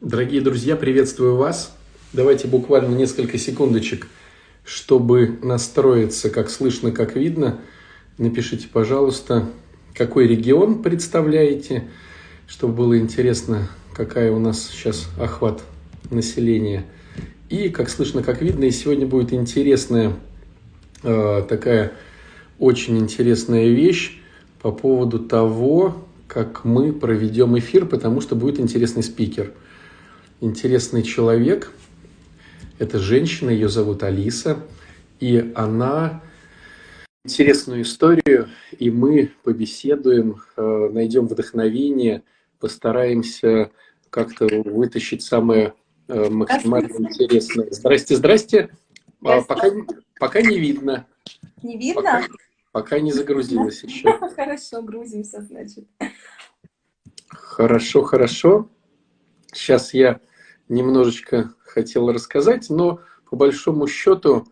Дорогие друзья, приветствую вас. Давайте буквально несколько секундочек, чтобы настроиться, как слышно, как видно. Напишите, пожалуйста, какой регион представляете, чтобы было интересно, какая у нас сейчас охват населения. И, как слышно, как видно, и сегодня будет интересная э, такая очень интересная вещь по поводу того, как мы проведем эфир, потому что будет интересный спикер – интересный человек. Это женщина, ее зовут Алиса, и она интересную историю, и мы побеседуем, э, найдем вдохновение, постараемся как-то вытащить самое э, максимально интересное. Здрасте, здрасте. А, здрасте. Пока, пока не видно. Не видно? Пока, пока не загрузилась еще. Хорошо, грузимся, значит. Хорошо, хорошо. Сейчас я немножечко хотел рассказать, но по большому счету,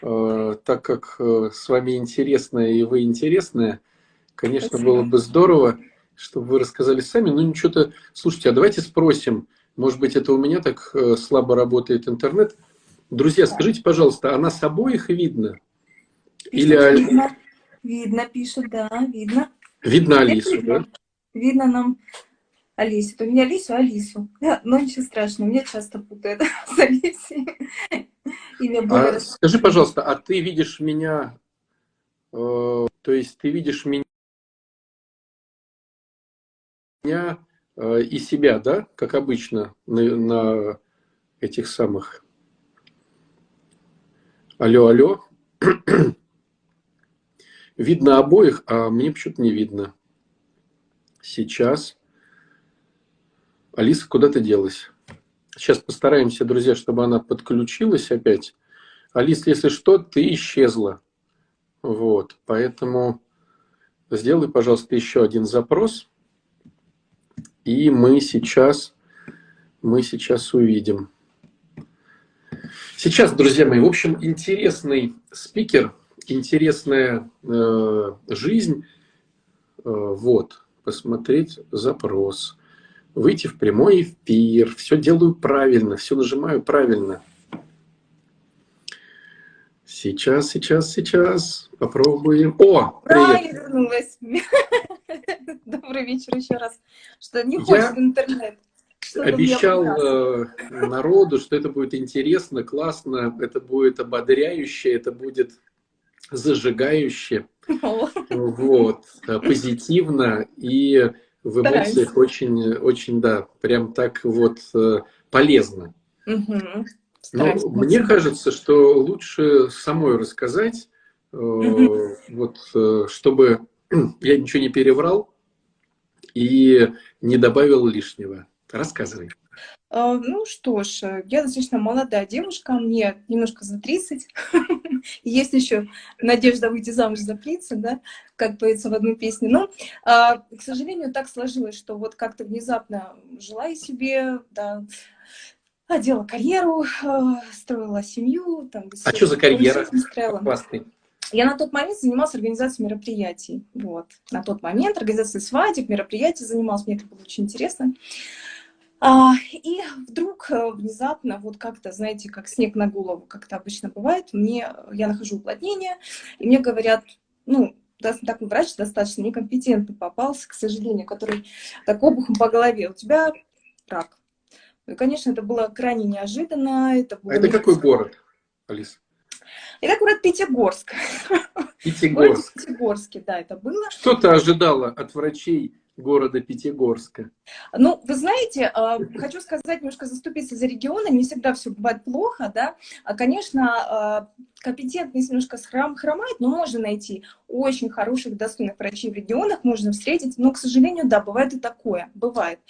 э, так как э, с вами интересно и вы интересная, конечно, Спасибо. было бы здорово, чтобы вы рассказали сами. Ну, ничего-то, слушайте, а давайте спросим, может быть, это у меня так э, слабо работает интернет. Друзья, скажите, пожалуйста, а нас обоих видно? Или... Видно, видно, пишут, да, видно. Видно Алису, да? Видно нам Алису. То не Алису, Алису. Но ничего страшного, меня часто путают с Алисой. Имя а, скажи, пожалуйста, а ты видишь меня, э, то есть ты видишь меня э, и себя, да, как обычно на, на этих самых... Алло, алло. видно обоих, а мне почему-то не видно. Сейчас. Алиса куда-то делась. Сейчас постараемся, друзья, чтобы она подключилась опять. Алиса, если что, ты исчезла. Вот, поэтому сделай, пожалуйста, еще один запрос. И мы сейчас, мы сейчас увидим. Сейчас, друзья мои, в общем, интересный спикер, интересная э, жизнь. Э, вот, посмотреть запрос выйти в прямой эфир, все делаю правильно, все нажимаю правильно. Сейчас, сейчас, сейчас. Попробуем. О, привет. я вернулась. Добрый вечер еще раз. Что не хочет интернет. обещал э, народу, что это будет интересно, классно, это будет ободряюще, это будет зажигающе, вот, э, позитивно и в эмоциях Стараюсь. очень, очень, да, прям так вот э, полезно. Угу. Но мне кажется, что лучше самой рассказать, угу. вот, э, чтобы я ничего не переврал и не добавил лишнего. Рассказывай. А, ну что ж, я достаточно молодая девушка, мне немножко за 30. Есть еще надежда выйти замуж за принца, да, как поется в одной песне. Но, а, к сожалению, так сложилось, что вот как-то внезапно жила я себе, да, делала карьеру, а, строила семью. Там, а что за карьера? Я на тот момент занималась организацией мероприятий. Вот. На тот момент организацией свадеб, мероприятий занималась. Мне это было очень интересно. И вдруг э, внезапно, вот как-то, знаете, как снег на голову, как это обычно бывает, мне, я нахожу уплотнение, и мне говорят, ну, такой врач достаточно некомпетентный попался, к сожалению, который так обухом по голове, у тебя рак. И, конечно, это было крайне неожиданно. Это, было а это какой город, Алиса? Это город Пятигорск. Пятигорск. Пятигорске, да, это было. Что ты ожидала от врачей города Пятигорска? Ну, вы знаете, а, хочу сказать, немножко заступиться за регионы, не всегда все бывает плохо, да. А, конечно, а, компетентность немножко храм, хромает, но можно найти очень хороших, достойных врачей в регионах, можно встретить, но, к сожалению, да, бывает и такое, бывает.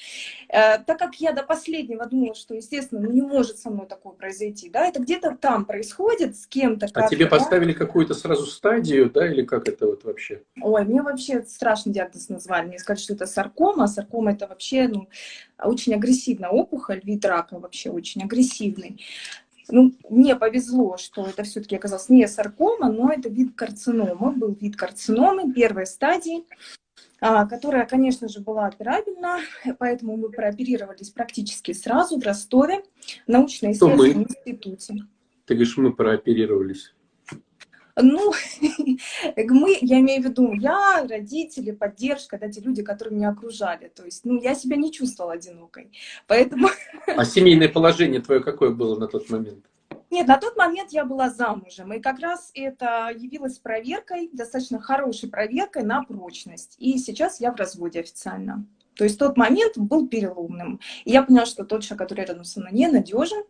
Э, так как я до последнего думала, что, естественно, ну, не может со мной такое произойти, да, это где-то там происходит с кем-то. А тебе да? поставили какую-то сразу стадию, да, или как это вот вообще? Ой, мне вообще страшный диагноз назвали, мне сказали, что это саркома, саркома это вообще, ну, очень агрессивная опухоль, вид рака вообще очень агрессивный. Ну, мне повезло, что это все-таки оказалось не саркома, но это вид карцинома, был вид карциномы первой стадии. а, которая, конечно же, была операбельна, поэтому мы прооперировались практически сразу в Ростове, в научно-исследовательском институте. Ты говоришь, мы прооперировались. Ну, мы, я имею в виду, я, родители, поддержка, да, те люди, которые меня окружали. То есть, ну, я себя не чувствовала одинокой. Поэтому... А семейное положение твое какое было на тот момент? Нет, на тот момент я была замужем, и как раз это явилось проверкой, достаточно хорошей проверкой на прочность. И сейчас я в разводе официально. То есть тот момент был переломным. И я поняла, что тот человек, который рядом со мной, ненадежен.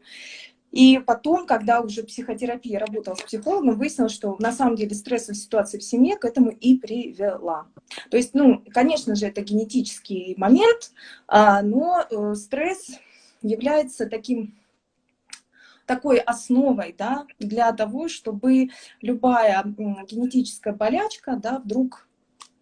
И потом, когда уже психотерапия работала с психологом, выяснилось, что на самом деле стрессовая ситуация в семье к этому и привела. То есть, ну, конечно же, это генетический момент, а, но э, стресс является таким такой основой да, для того, чтобы любая генетическая болячка да, вдруг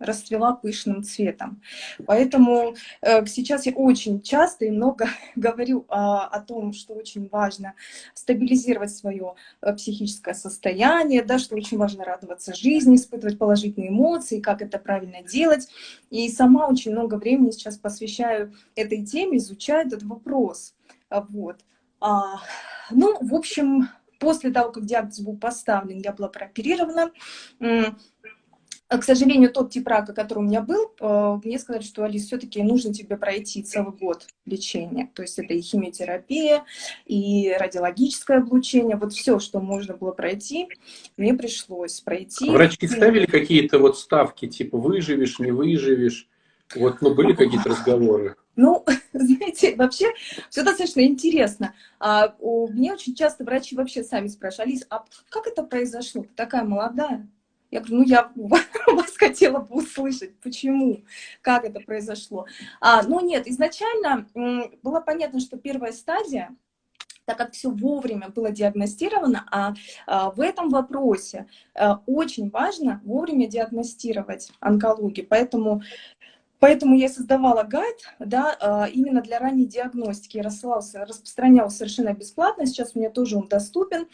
расцвела пышным цветом. Поэтому э, сейчас я очень часто и много говорю а, о том, что очень важно стабилизировать свое э, психическое состояние, да, что очень важно радоваться жизни, испытывать положительные эмоции, как это правильно делать. И сама очень много времени сейчас посвящаю этой теме, изучаю этот вопрос. Вот. А, ну, в общем, после того, как диагноз был поставлен, я была прооперирована. К сожалению, тот тип рака, который у меня был, э, мне сказали, что, Алис, все-таки нужно тебе пройти целый год лечения. То есть это и химиотерапия, и радиологическое облучение. Вот все, что можно было пройти, мне пришлось пройти. А врачи ставили какие-то вот ставки, типа выживешь, не выживешь? Вот, ну, были какие-то разговоры? Ну, знаете, вообще все достаточно интересно. А, у, мне очень часто врачи вообще сами спрашивали, Алис, а как это произошло? Ты такая молодая. Я говорю, ну я вас хотела бы услышать, почему, как это произошло. А, ну нет, изначально было понятно, что первая стадия, так как все вовремя было диагностировано, а, а в этом вопросе а, очень важно вовремя диагностировать онкологию. Поэтому Поэтому я создавала гайд да, а, именно для ранней диагностики. Я рассылался, распространял совершенно бесплатно. Сейчас у меня тоже он доступен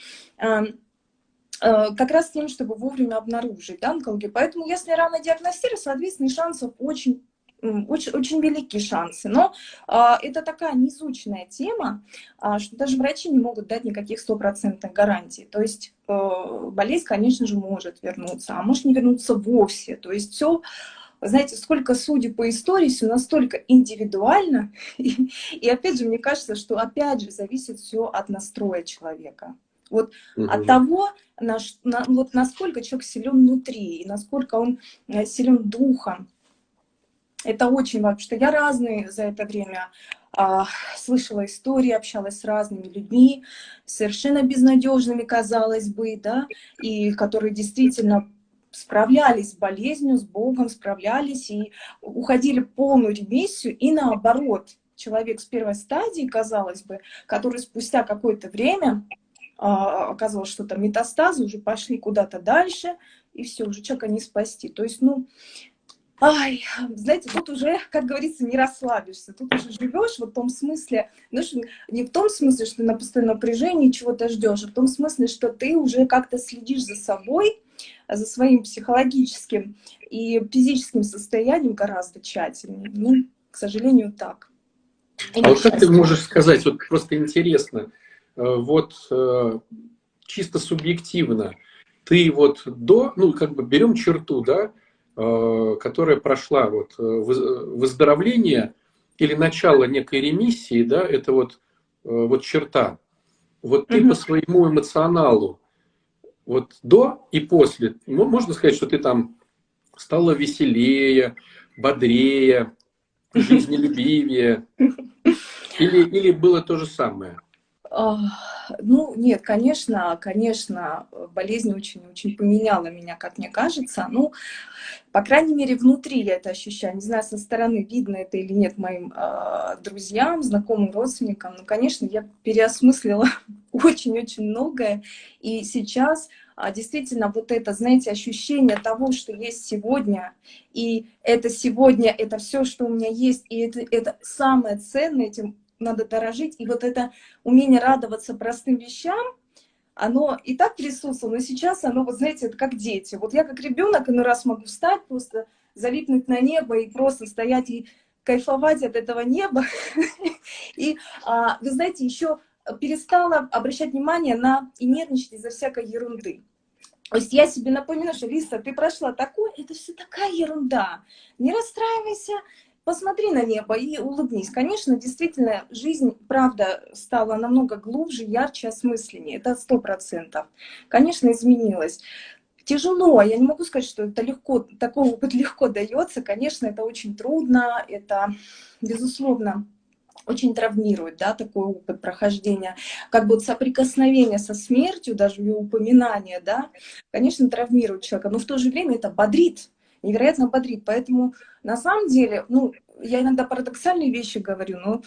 как раз с тем, чтобы вовремя обнаружить да, онкологию. Поэтому если рано диагностировать, соответственно, шансов очень очень, очень великие шансы. Но а, это такая неизученная тема, а, что даже врачи не могут дать никаких стопроцентных гарантий. То есть а, болезнь, конечно же, может вернуться, а может не вернуться вовсе. То есть все знаете, сколько судеб по истории, все настолько индивидуально. И, и опять же, мне кажется, что опять же зависит все от настроя человека. Вот угу. от того, на, на, вот насколько человек силен внутри, и насколько он э, силен духом. Это очень важно, потому что я разные за это время а, слышала истории, общалась с разными людьми, совершенно безнадежными, казалось бы, да, и которые действительно справлялись с болезнью, с Богом, справлялись и уходили в полную ремиссию, и наоборот, человек с первой стадии, казалось бы, который спустя какое-то время а, оказалось, что там метастазы уже пошли куда-то дальше, и все, уже человека не спасти. То есть, ну, Ай, знаете, тут уже, как говорится, не расслабишься. Тут уже живешь в том смысле, знаешь, не в том смысле, что ты на постоянном напряжении чего-то ждешь, а в том смысле, что ты уже как-то следишь за собой, за своим психологическим и физическим состоянием гораздо тщательнее. Ну, к сожалению, так. И а вот как ты можешь сказать, вот просто интересно, вот э, чисто субъективно, ты вот до, ну, как бы берем черту, да, Э, которая прошла вот э, выздоровление или начало некой ремиссии, да, это вот, э, вот черта. Вот ты угу. по своему эмоционалу, вот до и после, можно сказать, что ты там стала веселее, бодрее, жизнелюбивее, или, или было то же самое? Ну, нет, конечно, конечно, болезнь очень-очень поменяла меня, как мне кажется. Ну, по крайней мере, внутри я это ощущаю. Не знаю, со стороны видно это или нет моим э, друзьям, знакомым, родственникам. Но, конечно, я переосмыслила очень-очень многое. И сейчас а, действительно вот это, знаете, ощущение того, что есть сегодня, и это сегодня, это все, что у меня есть, и это, это самое ценное, этим надо дорожить. И вот это умение радоваться простым вещам, оно и так присутствовало, но сейчас оно, вот знаете, это как дети. Вот я как ребенок иной раз могу встать, просто залипнуть на небо и просто стоять и кайфовать от этого неба. И, а, вы знаете, еще перестала обращать внимание на и нервничать из-за всякой ерунды. То есть я себе напоминаю, что, Лиса, ты прошла такое, это все такая ерунда. Не расстраивайся, посмотри на небо и улыбнись. Конечно, действительно, жизнь, правда, стала намного глубже, ярче, осмысленнее. Это сто процентов. Конечно, изменилась. Тяжело, я не могу сказать, что это легко, такой опыт легко дается. Конечно, это очень трудно, это, безусловно, очень травмирует, да, такой опыт прохождения, как бы соприкосновение со смертью, даже ее упоминание, да, конечно, травмирует человека, но в то же время это бодрит, невероятно бодрит. Поэтому на самом деле, ну, я иногда парадоксальные вещи говорю, но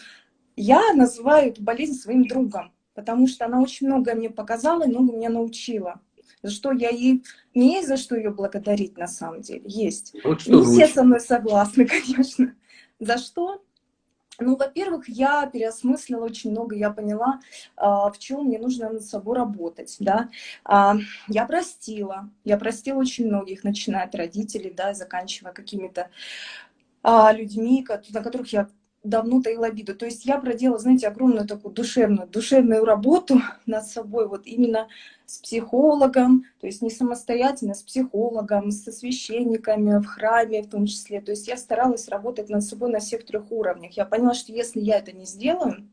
я называю эту болезнь своим другом, потому что она очень много мне показала и много меня научила. За что я ей... Не есть за что ее благодарить на самом деле. Есть. Вот Не все со мной согласны, конечно. За что? Ну, во-первых, я переосмыслила очень много, я поняла, а, в чем мне нужно над собой работать, да. А, я простила, я простила очень многих, начиная от родителей, да, заканчивая какими-то а, людьми, на которых я давно таила обиду. То есть я проделала, знаете, огромную такую душевную, душевную работу над собой, вот именно с психологом, то есть не самостоятельно, с психологом, со священниками в храме в том числе. То есть я старалась работать над собой на всех трех уровнях. Я поняла, что если я это не сделаю,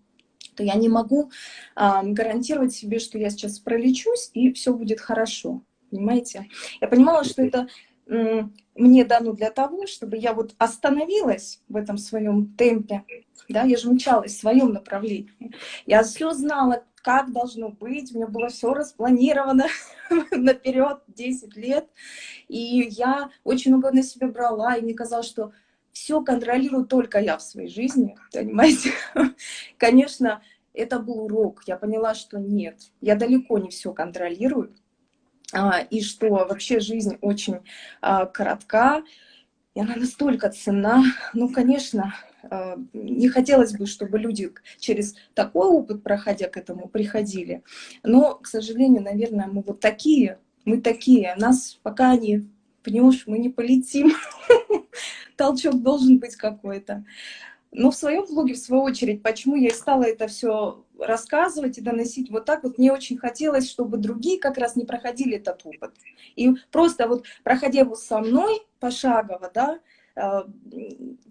то я не могу а, гарантировать себе, что я сейчас пролечусь и все будет хорошо. Понимаете? Я понимала, что это мне дано для того, чтобы я вот остановилась в этом своем темпе, да, я же мчалась в своем направлении. Я все знала, как должно быть, у меня было все распланировано наперед 10 лет, и я очень много на себя брала, и мне казалось, что все контролирую только я в своей жизни, понимаете? Конечно, это был урок, я поняла, что нет, я далеко не все контролирую, и что вообще жизнь очень а, коротка, и она настолько ценна. Ну, конечно, а, не хотелось бы, чтобы люди через такой опыт, проходя к этому, приходили. Но, к сожалению, наверное, мы вот такие, мы такие. Нас пока не, понимаешь, мы не полетим. Толчок должен быть какой-то. Но в своем блоге, в свою очередь, почему я и стала это все рассказывать и доносить вот так вот, мне очень хотелось, чтобы другие как раз не проходили этот опыт. И просто вот проходя его со мной пошагово, да, а,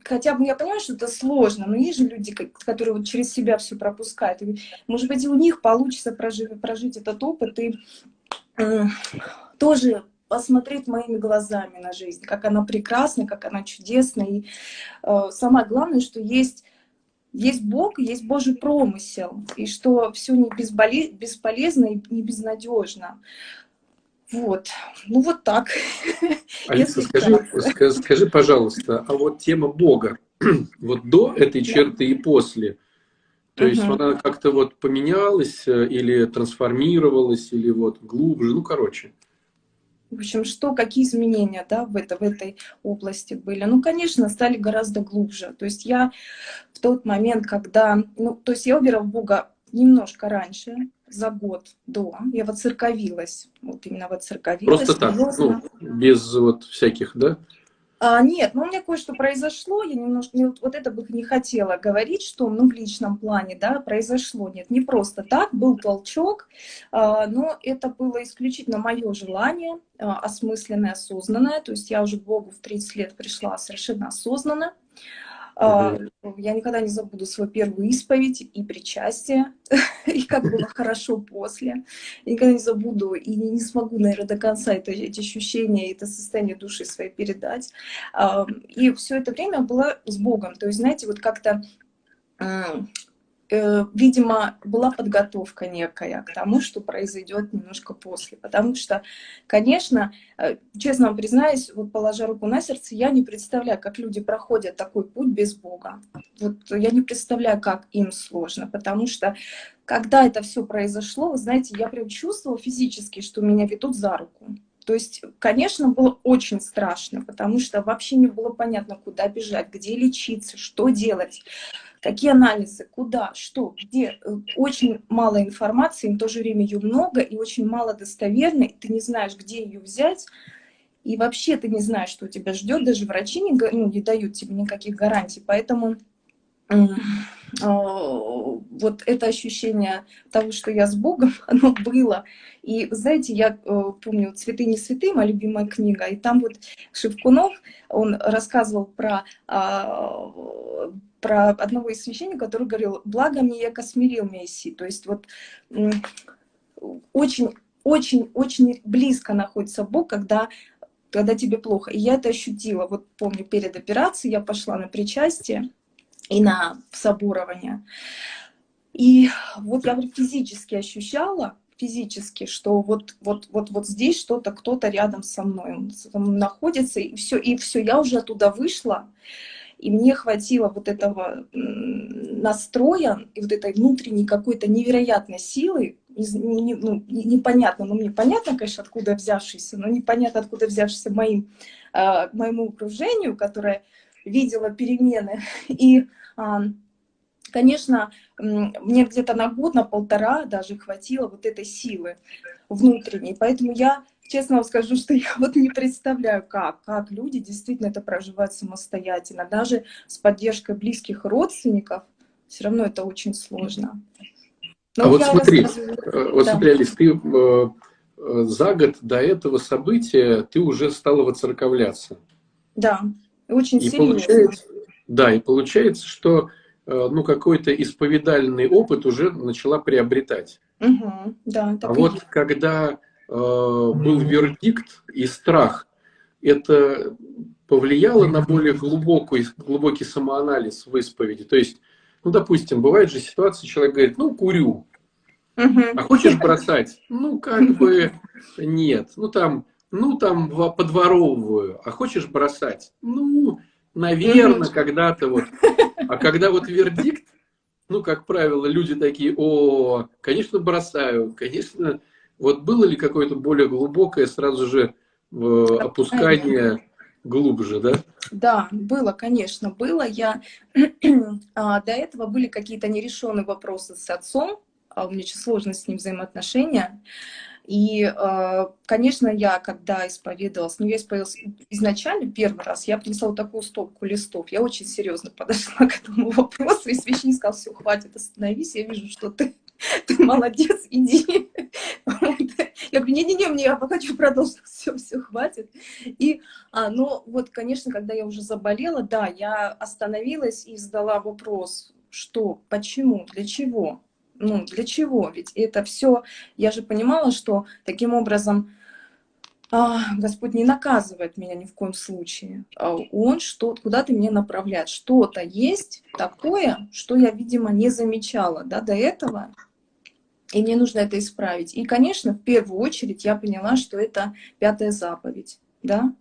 хотя бы я понимаю, что это сложно, но есть же люди, которые вот через себя все пропускают. И, может быть, и у них получится прожить, прожить этот опыт и тоже посмотреть моими глазами на жизнь, как она прекрасна, как она чудесна. И э, самое главное, что есть, есть Бог, есть Божий промысел, и что все не безболе... бесполезно и не безнадежно. Вот, ну вот так. Алиса, скажи, скажи, скажи, пожалуйста, а вот тема Бога, вот до этой черты и после, то есть угу. она как-то вот поменялась э, или трансформировалась, или вот глубже, ну короче. В общем, что, какие изменения да, в, это, в этой области были? Ну, конечно, стали гораздо глубже. То есть я в тот момент, когда... Ну, то есть я уверовала в Бога немножко раньше, за год до. Я воцерковилась. Вот именно воцерковилась. Просто так, ну, без вот всяких, да? А, нет, ну у меня кое-что произошло, я немножко, вот, вот это бы не хотела говорить, что ну, в личном плане, да, произошло. Нет, не просто так, был толчок, а, но это было исключительно мое желание, а, осмысленное, осознанное, то есть я уже к Богу в 30 лет пришла совершенно осознанно, Uh Я никогда не забуду свою первую исповедь и причастие, и как было хорошо после. Я никогда не забуду и не смогу, наверное, до конца это, эти ощущения, это состояние души своей передать. И все это время было с Богом. То есть, знаете, вот как-то видимо, была подготовка некая к тому, что произойдет немножко после. Потому что, конечно, э, честно вам признаюсь, вот положа руку на сердце, я не представляю, как люди проходят такой путь без Бога. Вот я не представляю, как им сложно, потому что когда это все произошло, вы знаете, я прям чувствовала физически, что меня ведут за руку. То есть, конечно, было очень страшно, потому что вообще не было понятно, куда бежать, где лечиться, что делать какие анализы, куда, что, где. Э, очень мало информации, в то же время ее много и очень мало достоверной, и ты не знаешь, где ее взять. и вообще ты не знаешь, что тебя ждет, даже врачи не, ну, не дают тебе никаких гарантий, поэтому вот это ощущение того, что я с Богом, оно было. И, знаете, я э, помню «Цветы не цветы», моя любимая книга, и там вот Шевкунов, он рассказывал про, а, про одного из священников, который говорил «Благо мне, я космирил Мессии». То есть вот очень, очень, очень близко находится Бог, когда когда тебе плохо. И я это ощутила. Вот помню, перед операцией я пошла на причастие, и на соборование. И вот я физически ощущала, физически, что вот, вот, вот, вот здесь что-то, кто-то рядом со мной он находится, и все, и все, я уже оттуда вышла, и мне хватило вот этого настроя и вот этой внутренней какой-то невероятной силы, ну, непонятно, ну мне понятно, конечно, откуда взявшийся, но непонятно, откуда взявшийся моим, э, моему окружению, которое видела перемены. И, а, конечно, мне где-то на год, на полтора даже хватило вот этой силы внутренней. Поэтому я честно вам скажу, что я вот не представляю, как, как люди действительно это проживают самостоятельно. Даже с поддержкой близких родственников все равно это очень сложно. Но а вот смотри, рассказываю... вот да. смотри, Алис, ты э, э, за год до этого события ты уже стала воцерковляться. Да. Очень и Получается, да, и получается, что э, ну, какой-то исповедальный опыт уже начала приобретать. Угу, да, а вот есть. когда э, был вердикт и страх, это повлияло на более глубокий, глубокий самоанализ в исповеди. То есть, ну, допустим, бывает же ситуация, человек говорит, ну, курю. Угу. А хочешь бросать? Ну, как бы нет. Ну, там ну, там подворовываю, а хочешь бросать? Ну, наверное, когда-то вот. А когда вот вердикт, ну, как правило, люди такие, о, конечно, бросаю, конечно. Вот было ли какое-то более глубокое сразу же опускание глубже, да? Да, было, конечно, было. Я а, до этого были какие-то нерешенные вопросы с отцом, а у меня очень сложно с ним взаимоотношения. И, э, конечно, я, когда исповедовалась, ну, я исповедовалась изначально первый раз, я принесла вот такую стопку листов. Я очень серьезно подошла к этому вопросу, и священник сказал, все, хватит, остановись, я вижу, что ты, ты молодец, иди. Я говорю, не-не-не, мне я хочу продолжить, все, все, хватит. И, а, но вот, конечно, когда я уже заболела, да, я остановилась и задала вопрос, что, почему, для чего? Ну, для чего? Ведь это все, я же понимала, что таким образом а, Господь не наказывает меня ни в коем случае. А Он что куда-то меня направляет. Что-то есть такое, что я, видимо, не замечала да, до этого, и мне нужно это исправить. И, конечно, в первую очередь я поняла, что это пятая заповедь, да,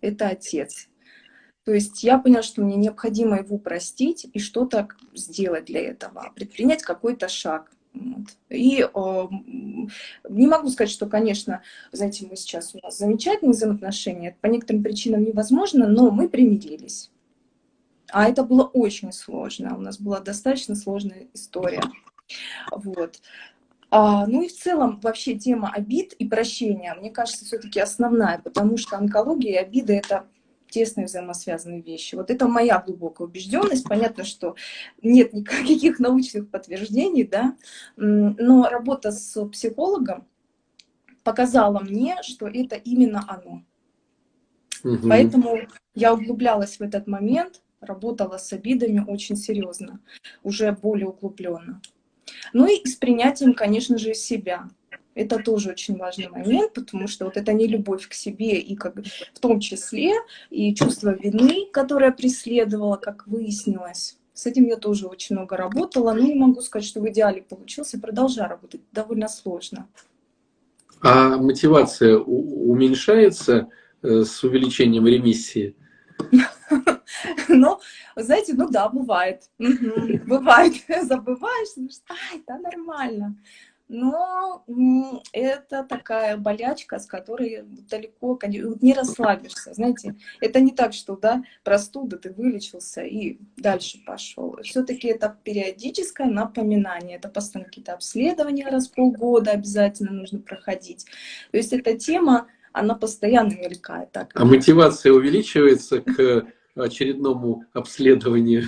это Отец. То есть я поняла, что мне необходимо его простить и что-то сделать для этого, предпринять какой-то шаг. Вот. И э, не могу сказать, что, конечно, знаете, мы сейчас у нас замечательные взаимоотношения, по некоторым причинам невозможно, но мы примирились. А это было очень сложно, у нас была достаточно сложная история. Вот. А, ну и в целом вообще тема обид и прощения, мне кажется, все-таки основная, потому что онкология и обиды это тесно взаимосвязанные вещи. Вот это моя глубокая убежденность. Понятно, что нет никаких научных подтверждений, да, но работа с психологом показала мне, что это именно оно. Угу. Поэтому я углублялась в этот момент, работала с обидами очень серьезно, уже более углубленно. Ну и с принятием, конечно же, себя. Это тоже очень важный момент, потому что вот это не любовь к себе, и как в том числе и чувство вины, которое преследовало, как выяснилось. С этим я тоже очень много работала, но не могу сказать, что в идеале получился, продолжаю работать, довольно сложно. А мотивация уменьшается э, с увеличением ремиссии? Ну, знаете, ну да, бывает. Бывает. Забываешь, ну что, ай, да нормально но это такая болячка, с которой далеко не расслабишься. Знаете, это не так, что да, простуда, ты вылечился и дальше пошел. Все-таки это периодическое напоминание, это постоянно какие-то обследования раз в полгода обязательно нужно проходить. То есть эта тема, она постоянно мелькает. Так. А мотивация увеличивается к очередному обследованию?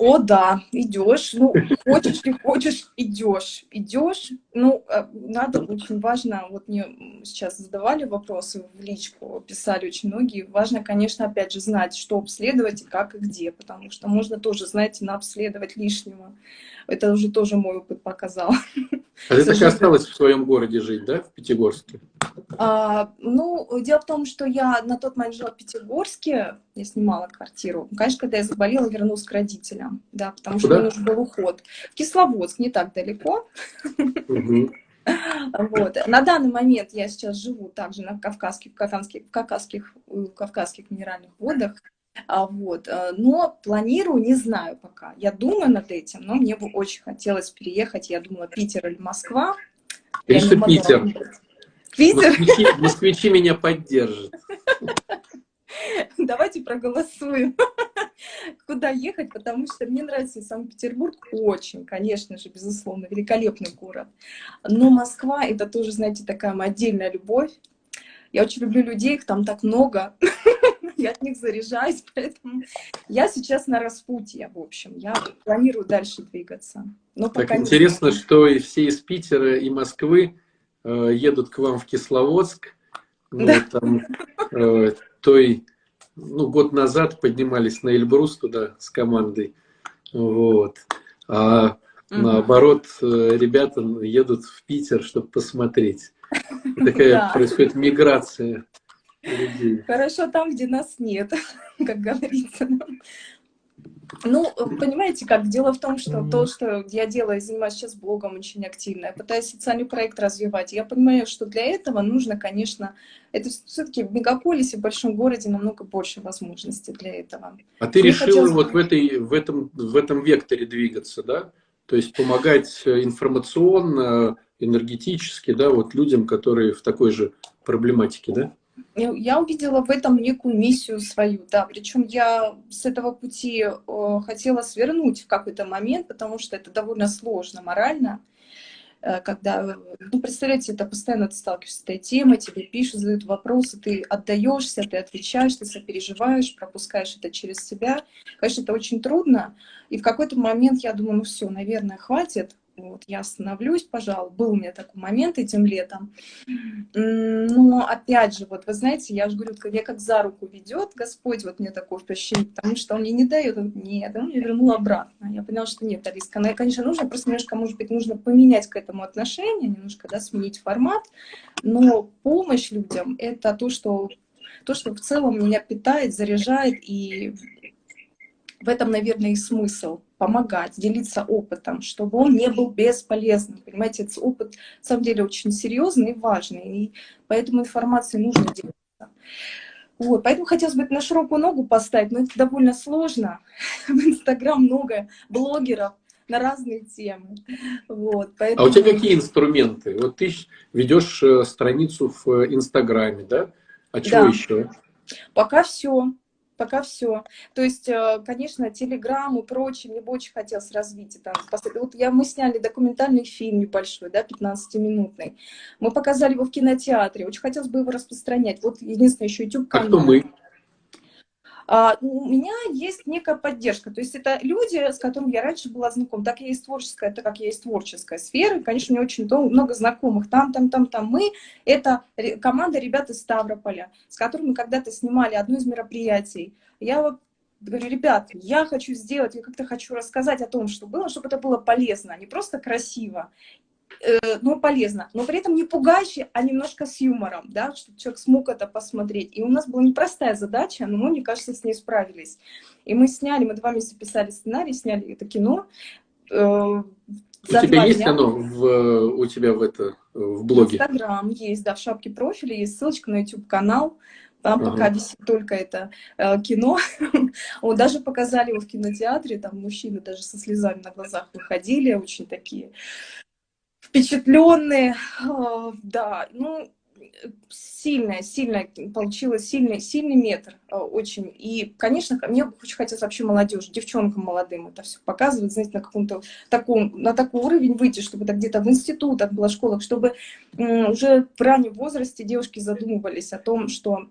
О, да, идешь, ну, хочешь, не хочешь, идешь, идешь. Ну, э, надо, очень важно, вот мне сейчас задавали вопросы в личку, писали очень многие, важно, конечно, опять же, знать, что обследовать и как и где, потому что можно тоже, знаете, наобследовать лишнего. Это уже тоже мой опыт показал. А ты так и осталась в своем городе жить, да, в Пятигорске? А, ну, дело в том, что я на тот момент жила в Пятигорске, я снимала квартиру. Конечно, когда я заболела, вернулась к родителям, да, потому а что мне нужен был уход. В Кисловодск, не так далеко. Вот. На данный момент я сейчас живу также на Кавказских, Кавказских, Кавказских, Кавказских минеральных водах. А, вот. Э, но планирую, не знаю пока. Я думаю над этим, но мне бы очень хотелось переехать. Я думала, Питер или Москва. Конечно, Питер. Питер? Москвичи, москвичи меня поддержат. Давайте проголосуем, куда ехать, потому что мне нравится Санкт-Петербург очень, конечно же, безусловно, великолепный город. Но Москва — это тоже, знаете, такая отдельная любовь. Я очень люблю людей, их там так много. я от них заряжаюсь, поэтому я сейчас на распутье, в общем, я планирую дальше двигаться. Но так интересно, что и все из Питера и Москвы э, едут к вам в Кисловодск, ну, да. там, э, той, ну, год назад поднимались на Эльбрус туда с командой, вот, а угу. наоборот, э, ребята едут в Питер, чтобы посмотреть. Такая происходит миграция людей. Хорошо там, где нас нет, как говорится. Ну, понимаете, как дело в том, что mm-hmm. то, что я делаю, занимаюсь сейчас блогом очень активно, я пытаюсь социальный проект развивать. Я понимаю, что для этого нужно, конечно, это все-таки в мегаполисе, в большом городе намного больше возможностей для этого. А ты Мне решила хотелось... вот в, этой, в, этом, в этом векторе двигаться, да? То есть помогать информационно, энергетически, да, вот людям, которые в такой же проблематике, да? Я увидела в этом некую миссию свою, да, причем я с этого пути э, хотела свернуть в какой-то момент, потому что это довольно сложно морально, э, когда, ну, представляете, это постоянно ты сталкиваешься с этой темой, тебе пишут, задают вопросы, ты отдаешься, ты отвечаешь, ты сопереживаешь, пропускаешь это через себя. Конечно, это очень трудно, и в какой-то момент я думаю, ну все, наверное, хватит, вот, я остановлюсь, пожалуй. Был у меня такой момент этим летом. Но опять же, вот вы знаете, я же говорю, я как за руку ведет Господь, вот мне такое впечатление, потому что Он мне не дает, он, нет, Он меня вернул обратно. Я поняла, что нет, Алиска, конечно, нужно, просто немножко, может быть, нужно поменять к этому отношение, немножко, да, сменить формат, но помощь людям — это то, что то, что в целом меня питает, заряжает, и в этом, наверное, и смысл помогать, делиться опытом, чтобы он не был бесполезным. Понимаете, этот опыт, на самом деле, очень серьезный и важный, и поэтому информацией нужно делиться. Вот, поэтому хотелось бы на широкую ногу поставить, но это довольно сложно. В Инстаграм много блогеров на разные темы. Вот, поэтому... А у тебя какие инструменты? Вот ты ведешь э, страницу в Инстаграме, да? А чего да. еще? Пока все пока все. То есть, э, конечно, Телеграм и прочее, мне бы очень хотелось развить это. Вот я, мы сняли документальный фильм небольшой, да, 15-минутный. Мы показали его в кинотеатре. Очень хотелось бы его распространять. Вот единственное, еще YouTube-канал. А кто мы? А, у меня есть некая поддержка. То есть это люди, с которыми я раньше была знакома. Так я есть творческая, так как я есть творческая сфера. И, конечно, у меня очень много знакомых. Там, там, там, там. Мы — это команда ребят из Ставрополя, с которыми когда-то снимали одно из мероприятий. Я говорю, ребят, я хочу сделать, я как-то хочу рассказать о том, что было, чтобы это было полезно, а не просто красиво. Э, но полезно, но при этом не пугающе, а немножко с юмором, да, чтобы человек смог это посмотреть. И у нас была непростая задача, но мы, мне кажется, с ней справились. И мы сняли, мы два месяца писали сценарий, сняли это кино. Э, у тебя есть дня. оно в, у тебя в, это, в блоге? Инстаграм есть, да, в шапке профиля есть ссылочка на YouTube-канал. Там ага. пока висит только это э, кино. вот даже показали его в кинотеатре, там мужчины даже со слезами на глазах выходили, очень такие впечатленные, а, да, ну, сильная, сильная, получилась сильный, сильный метр э, очень. И, конечно, мне очень хотелось вообще молодежь, девчонкам молодым это все показывать, знаете, на каком-то таком, на такой уровень выйти, чтобы это где-то в институтах было, школах, чтобы уже в раннем возрасте девушки задумывались о том, что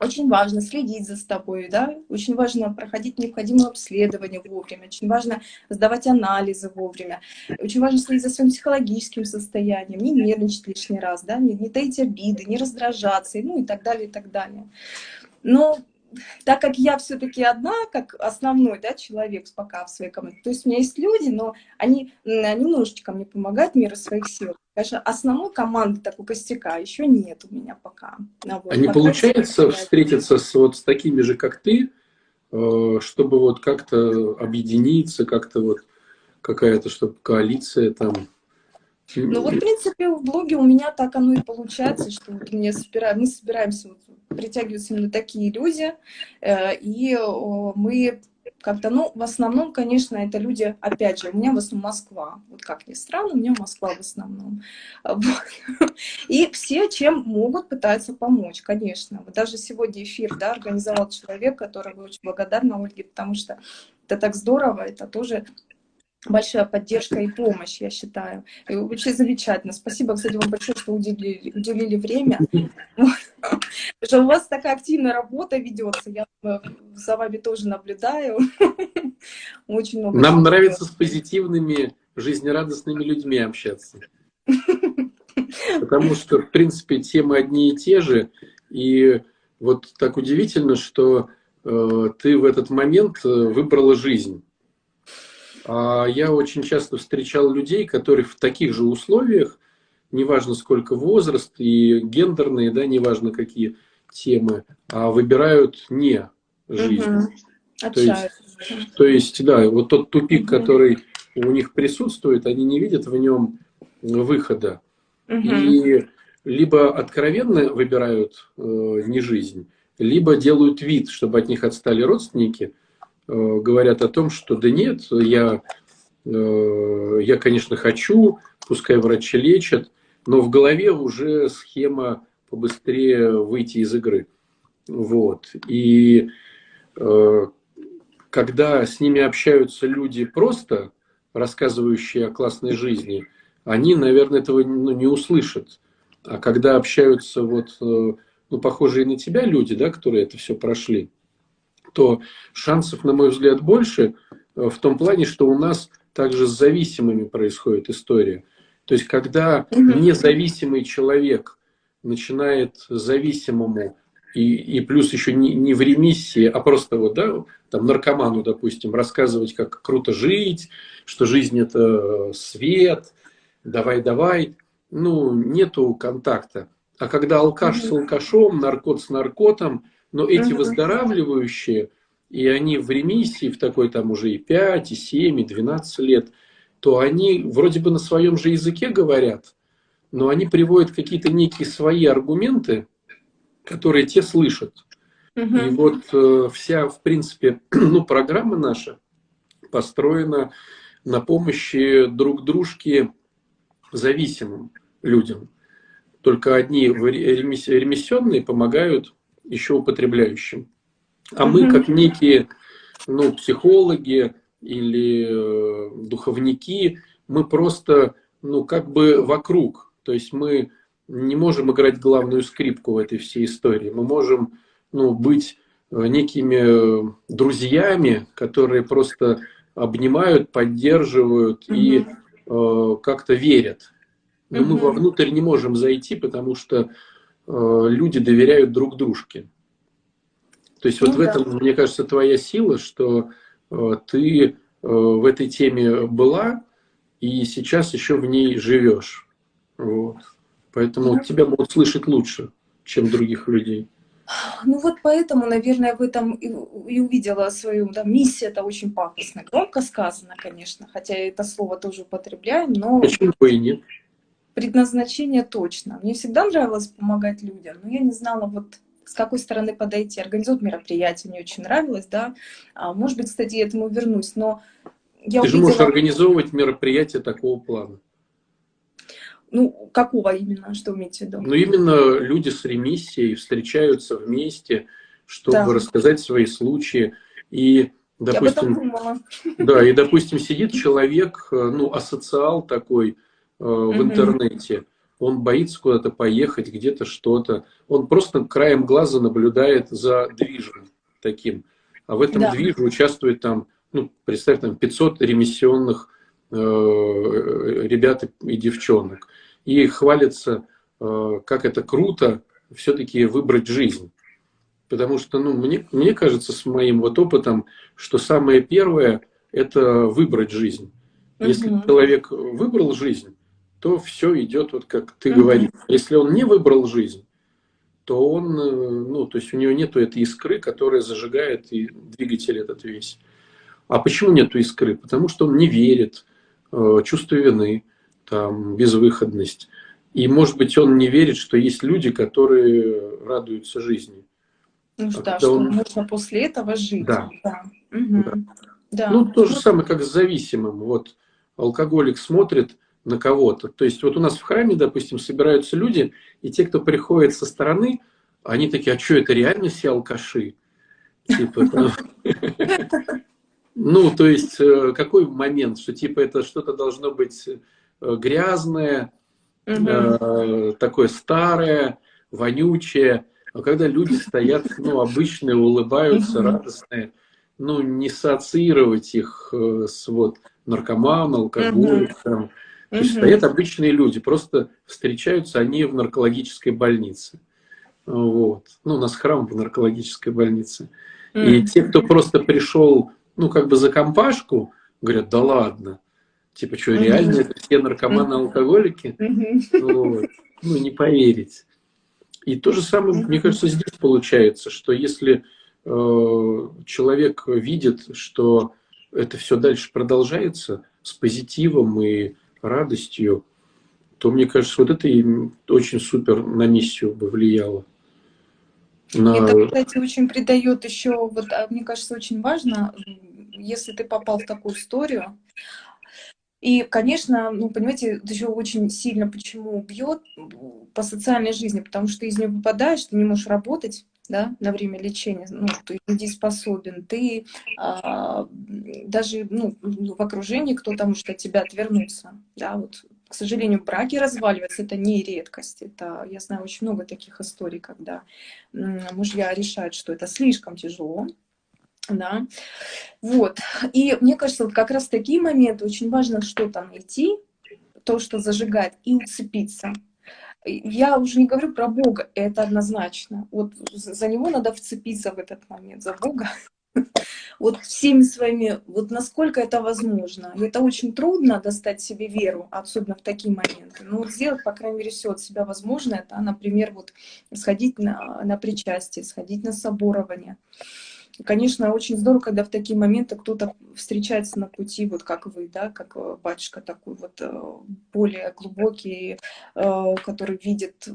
очень важно следить за собой, да, очень важно проходить необходимые обследования вовремя, очень важно сдавать анализы вовремя, очень важно следить за своим психологическим состоянием, не нервничать лишний раз, да, не, не таить обиды, не раздражаться, ну и так далее, и так далее. Но так как я все-таки одна, как основной да, человек пока в своей команде, то есть у меня есть люди, но они немножечко мне помогают в меру своих сил. Конечно, основной команды такой костяка еще нет у меня пока. Вот, а не получается встретиться с, вот, с такими же, как ты, э, чтобы вот как-то объединиться, как-то вот какая-то, чтобы коалиция там ну вот, в принципе, в блоге у меня так оно и получается, что вот мне собираем, мы собираемся, вот, притягиваются именно такие люди, э, и мы как-то, ну, в основном, конечно, это люди, опять же, у меня в основном Москва. Вот как ни странно, у меня Москва в основном. Вот. И все, чем могут, пытаются помочь, конечно. Вот даже сегодня эфир, да, организовал человек, которому очень благодарна Ольге, потому что это так здорово, это тоже большая поддержка и помощь, я считаю. И вообще замечательно. Спасибо, кстати, вам большое, что уделили, уделили время. Что у вас такая активная работа ведется. Я э, за вами тоже наблюдаю. Очень много. Нам нравится с позитивными, жизнерадостными людьми общаться. Потому что, в принципе, темы одни и те же. И вот так удивительно, что э, ты в этот момент э, выбрала жизнь. А я очень часто встречал людей, которые в таких же условиях, неважно сколько возраст и гендерные, да, неважно какие темы, а выбирают не жизнь. Угу. То, есть, то есть, да, вот тот тупик, угу. который у них присутствует, они не видят в нем выхода. Угу. И либо откровенно выбирают э, не жизнь, либо делают вид, чтобы от них отстали родственники, говорят о том, что да нет, я, э, я, конечно, хочу, пускай врачи лечат, но в голове уже схема побыстрее выйти из игры. Вот. И э, когда с ними общаются люди просто, рассказывающие о классной жизни, они, наверное, этого ну, не услышат. А когда общаются вот, ну, похожие на тебя люди, да, которые это все прошли, то шансов, на мой взгляд, больше э, в том плане, что у нас также с зависимыми происходит история. То есть, когда независимый человек начинает зависимому и, и плюс еще не, не в ремиссии, а просто вот, да, там наркоману, допустим, рассказывать, как круто жить, что жизнь это свет, давай, давай, ну, нету контакта. А когда алкаш с алкашом, наркот с наркотом, но эти выздоравливающие, и они в ремиссии, в такой там уже и 5, и 7, и 12 лет, то они вроде бы на своем же языке говорят, но они приводят какие-то некие свои аргументы, которые те слышат. Угу. И вот э, вся, в принципе, ну, программа наша построена на помощи друг дружке зависимым людям. Только одни ремиссионные помогают еще употребляющим. А мы, как некие ну, психологи или э, духовники, мы просто, ну, как бы вокруг. То есть мы не можем играть главную скрипку в этой всей истории. Мы можем, ну, быть э, некими э, друзьями, которые просто обнимают, поддерживают угу. и э, как-то верят. Но угу. мы вовнутрь не можем зайти, потому что люди доверяют друг дружке. То есть ну, вот да. в этом, мне кажется, твоя сила, что э, ты э, в этой теме была и сейчас еще в ней живешь. Вот. Поэтому ну, тебя могут слышать лучше, чем других людей. Ну вот поэтому, наверное, в этом и, и увидела свою да, миссию. Это очень пафосно, громко сказано, конечно, хотя это слово тоже употребляем, но... Почему бы и нет? Предназначение точно. Мне всегда нравилось помогать людям, но я не знала, вот с какой стороны подойти. Организовать мероприятие мне очень нравилось, да. А, может быть, кстати, я этому вернусь, но я Ты увидела... же можешь организовывать мероприятие такого плана. Ну, какого именно, что имеете в виду? Ну, именно люди с ремиссией встречаются вместе, чтобы да. рассказать свои случаи. И, допустим, да, и, допустим, сидит человек, э, ну, асоциал такой э, в интернете, он боится куда-то поехать, где-то что-то. Он просто краем глаза наблюдает за движем таким. А в этом да. движе участвует там, ну, представь, там 500 ремиссионных э, ребят и девчонок. И хвалится, э, как это круто все-таки выбрать жизнь. Потому что, ну, мне, мне кажется, с моим вот опытом, что самое первое – это выбрать жизнь. Если угу. человек выбрал жизнь, то все идет вот как ты угу. говоришь. Если он не выбрал жизнь, то он, э, ну, то есть у него нету этой искры, которая зажигает и двигатель этот весь. А почему нету искры? Потому что он не верит, э, чувство вины, там, безвыходность. И, может быть, он не верит, что есть люди, которые радуются жизни. Ну а да, что он... можно после этого жить. Да. Да. Угу. да. да. Ну, то же самое, как с зависимым. Вот алкоголик смотрит, на кого-то. То есть вот у нас в храме, допустим, собираются люди, и те, кто приходит со стороны, они такие, а что, это реально все алкаши? Типа, ну, то есть, э, какой момент, что типа это что-то должно быть э, грязное, угу. такое старое, вонючее. А когда люди стоят, ну, обычные, улыбаются, радостные, ну, не ассоциировать их с вот наркоманом, алкоголиком, то есть стоят обычные люди, просто встречаются они в наркологической больнице. Вот. Ну, у нас храм в наркологической больнице. И те, кто просто пришел, ну, как бы за компашку, говорят, да ладно. Типа, что, реально это все наркоманы-алкоголики? Вот. Ну, не поверить. И то же самое, мне кажется, здесь получается, что если э, человек видит, что это все дальше продолжается с позитивом и радостью, то, мне кажется, вот это им очень супер на миссию бы влияло. На... Это, кстати, очень придает еще, вот, а, мне кажется, очень важно, если ты попал в такую историю, и, конечно, ну, понимаете, это еще очень сильно почему бьет по социальной жизни, потому что из нее выпадаешь, ты не можешь работать, да, на время лечения, ну, ты недееспособен, ты а, даже ну, в окружении кто-то может от тебя отвернуться, да, вот, к сожалению, браки разваливаются, это не редкость, это, я знаю очень много таких историй, когда мужья решают, что это слишком тяжело, да, вот, и мне кажется, вот как раз такие моменты очень важно что-то найти, то, что зажигает, и уцепиться, я уже не говорю про Бога, это однозначно. Вот за него надо вцепиться в этот момент, за Бога. Вот всеми своими, вот насколько это возможно. Это очень трудно достать себе веру, особенно в такие моменты. Но вот сделать, по крайней мере, все от себя возможное, это, например, вот сходить на, на причастие, сходить на соборование. Конечно, очень здорово, когда в такие моменты кто-то встречается на пути, вот как вы, да, как э, батюшка такой вот э, более глубокий, э, который видит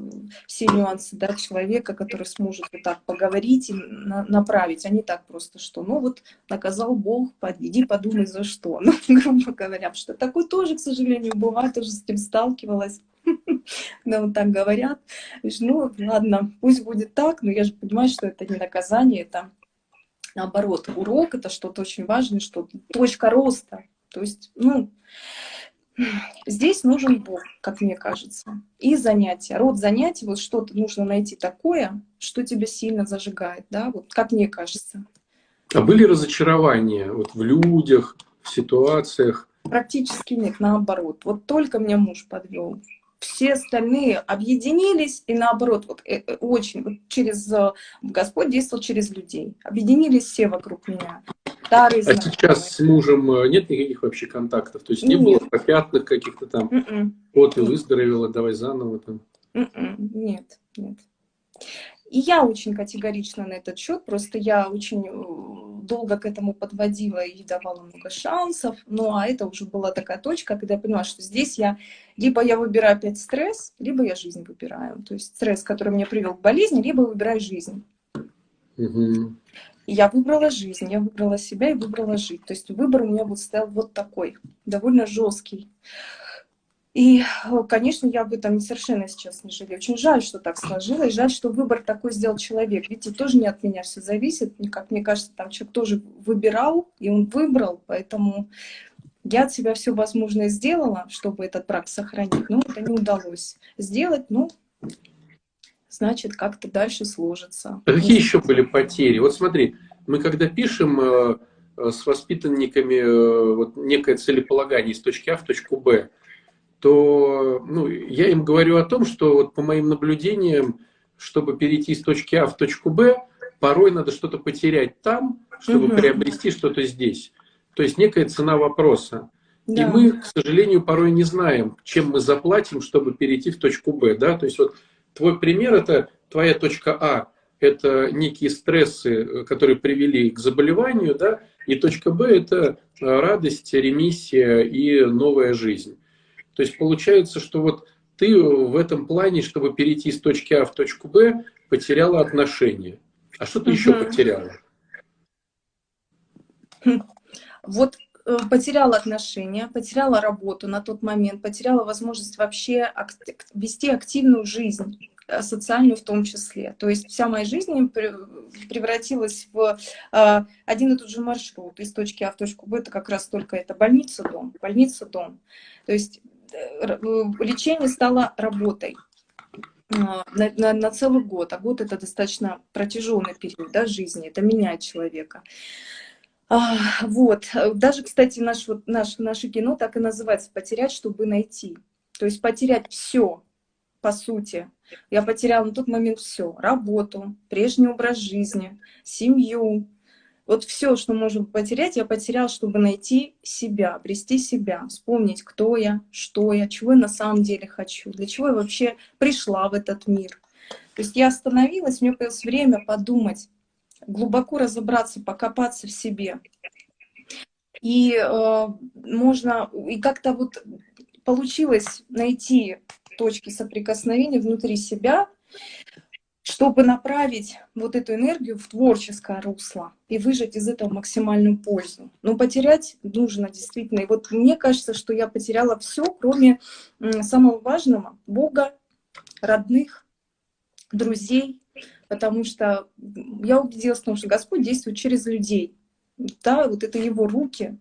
все нюансы да, человека, который сможет вот так поговорить и направить, а не так просто, что ну вот наказал Бог, иди подумай за что, ну, грубо говоря, что такое тоже, к сожалению, бывает, тоже с этим сталкивалась. Да, вот так говорят. Ну, ладно, пусть будет так, но я же понимаю, что это не наказание, это наоборот, урок это что-то очень важное, что точка роста. То есть, ну, здесь нужен Бог, как мне кажется, и занятия. Род занятий, вот что-то нужно найти такое, что тебя сильно зажигает, да, вот как мне кажется. А были разочарования вот в людях, в ситуациях? Практически нет, наоборот. Вот только меня муж подвел все остальные объединились, и наоборот, вот э, э, очень, вот через, э, Господь действовал через людей. Объединились все вокруг меня. Старые а сейчас с мужем нет никаких вообще контактов? То есть не нет. было попятных каких-то там? Mm -mm. Вот, и выздоровела, давай заново там? Mm нет, нет. И я очень категорична на этот счет, просто я очень долго к этому подводила и давала много шансов. Ну, а это уже была такая точка, когда я поняла, что здесь я либо я выбираю опять стресс, либо я жизнь выбираю. То есть стресс, который меня привел к болезни, либо выбираю жизнь. Угу. Я выбрала жизнь, я выбрала себя и выбрала жить. То есть выбор у меня вот стоял вот такой, довольно жесткий. И, конечно, я об этом совершенно сейчас не жалею. Очень жаль, что так сложилось. Жаль, что выбор такой сделал человек. Видите, тоже не от меня все зависит. Как мне кажется, там человек тоже выбирал, и он выбрал. Поэтому я от себя все возможное сделала, чтобы этот брак сохранить. Но это не удалось сделать. Ну, значит, как-то дальше сложится. А какие еще были потери? Вот смотри, мы когда пишем э, э, с воспитанниками э, вот некое целеполагание из точки А в точку Б, то ну, я им говорю о том, что вот по моим наблюдениям, чтобы перейти из точки А в точку Б, порой надо что-то потерять там, чтобы угу. приобрести что-то здесь. То есть некая цена вопроса. Да. И мы, к сожалению, порой не знаем, чем мы заплатим, чтобы перейти в точку Б. Да? То есть вот твой пример – это твоя точка А, это некие стрессы, которые привели к заболеванию, да? и точка Б – это радость, ремиссия и новая жизнь. То есть получается, что вот ты в этом плане, чтобы перейти с точки А в точку Б, потеряла отношения. А что ты угу. еще потеряла? Вот э, потеряла отношения, потеряла работу на тот момент, потеряла возможность вообще вести активную жизнь э, социальную в том числе. То есть вся моя жизнь превратилась в э, один и тот же маршрут из точки А в точку Б. Это как раз только это больница-дом, больница-дом. То есть лечение стало работой а, на, на, на целый год. А год это достаточно протяженный период да, жизни, это меняет человека. А, вот. Даже, кстати, наш, вот, наш, наше кино так и называется «Потерять, чтобы найти». То есть потерять все, по сути. Я потеряла на тот момент все. Работу, прежний образ жизни, семью, вот все, что можем потерять, я потерял, чтобы найти себя, обрести себя, вспомнить, кто я, что я, чего я на самом деле хочу, для чего я вообще пришла в этот мир. То есть я остановилась, мне появилось время подумать, глубоко разобраться, покопаться в себе. И э, можно, и как-то вот получилось найти точки соприкосновения внутри себя, чтобы направить вот эту энергию в творческое русло и выжать из этого максимальную пользу. Но потерять нужно действительно. И вот мне кажется, что я потеряла все, кроме самого важного — Бога, родных, друзей, потому что я убедилась в том, что Господь действует через людей. Да, вот это его руки.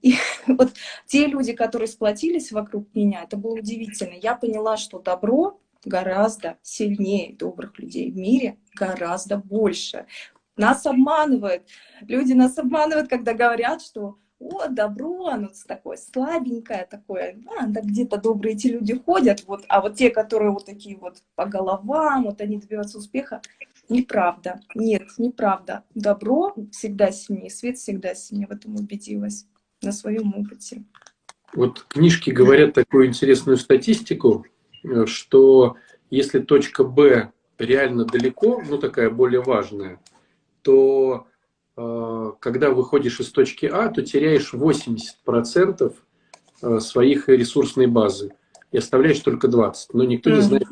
И вот те люди, которые сплотились вокруг меня, это было удивительно. Я поняла, что добро гораздо сильнее добрых людей в мире, гораздо больше. Нас обманывают. Люди нас обманывают, когда говорят, что о, добро, оно такое слабенькое, такое, а, да, где-то добрые эти люди ходят, вот, а вот те, которые вот такие вот по головам, вот они добиваются успеха, неправда, нет, неправда. Добро всегда сильнее, свет всегда сильнее, в этом убедилась на своем опыте. Вот книжки говорят такую интересную статистику, что если точка Б реально далеко, ну такая более важная, то э, когда выходишь из точки А, то теряешь 80% э, своих ресурсной базы и оставляешь только 20. Но никто не знает,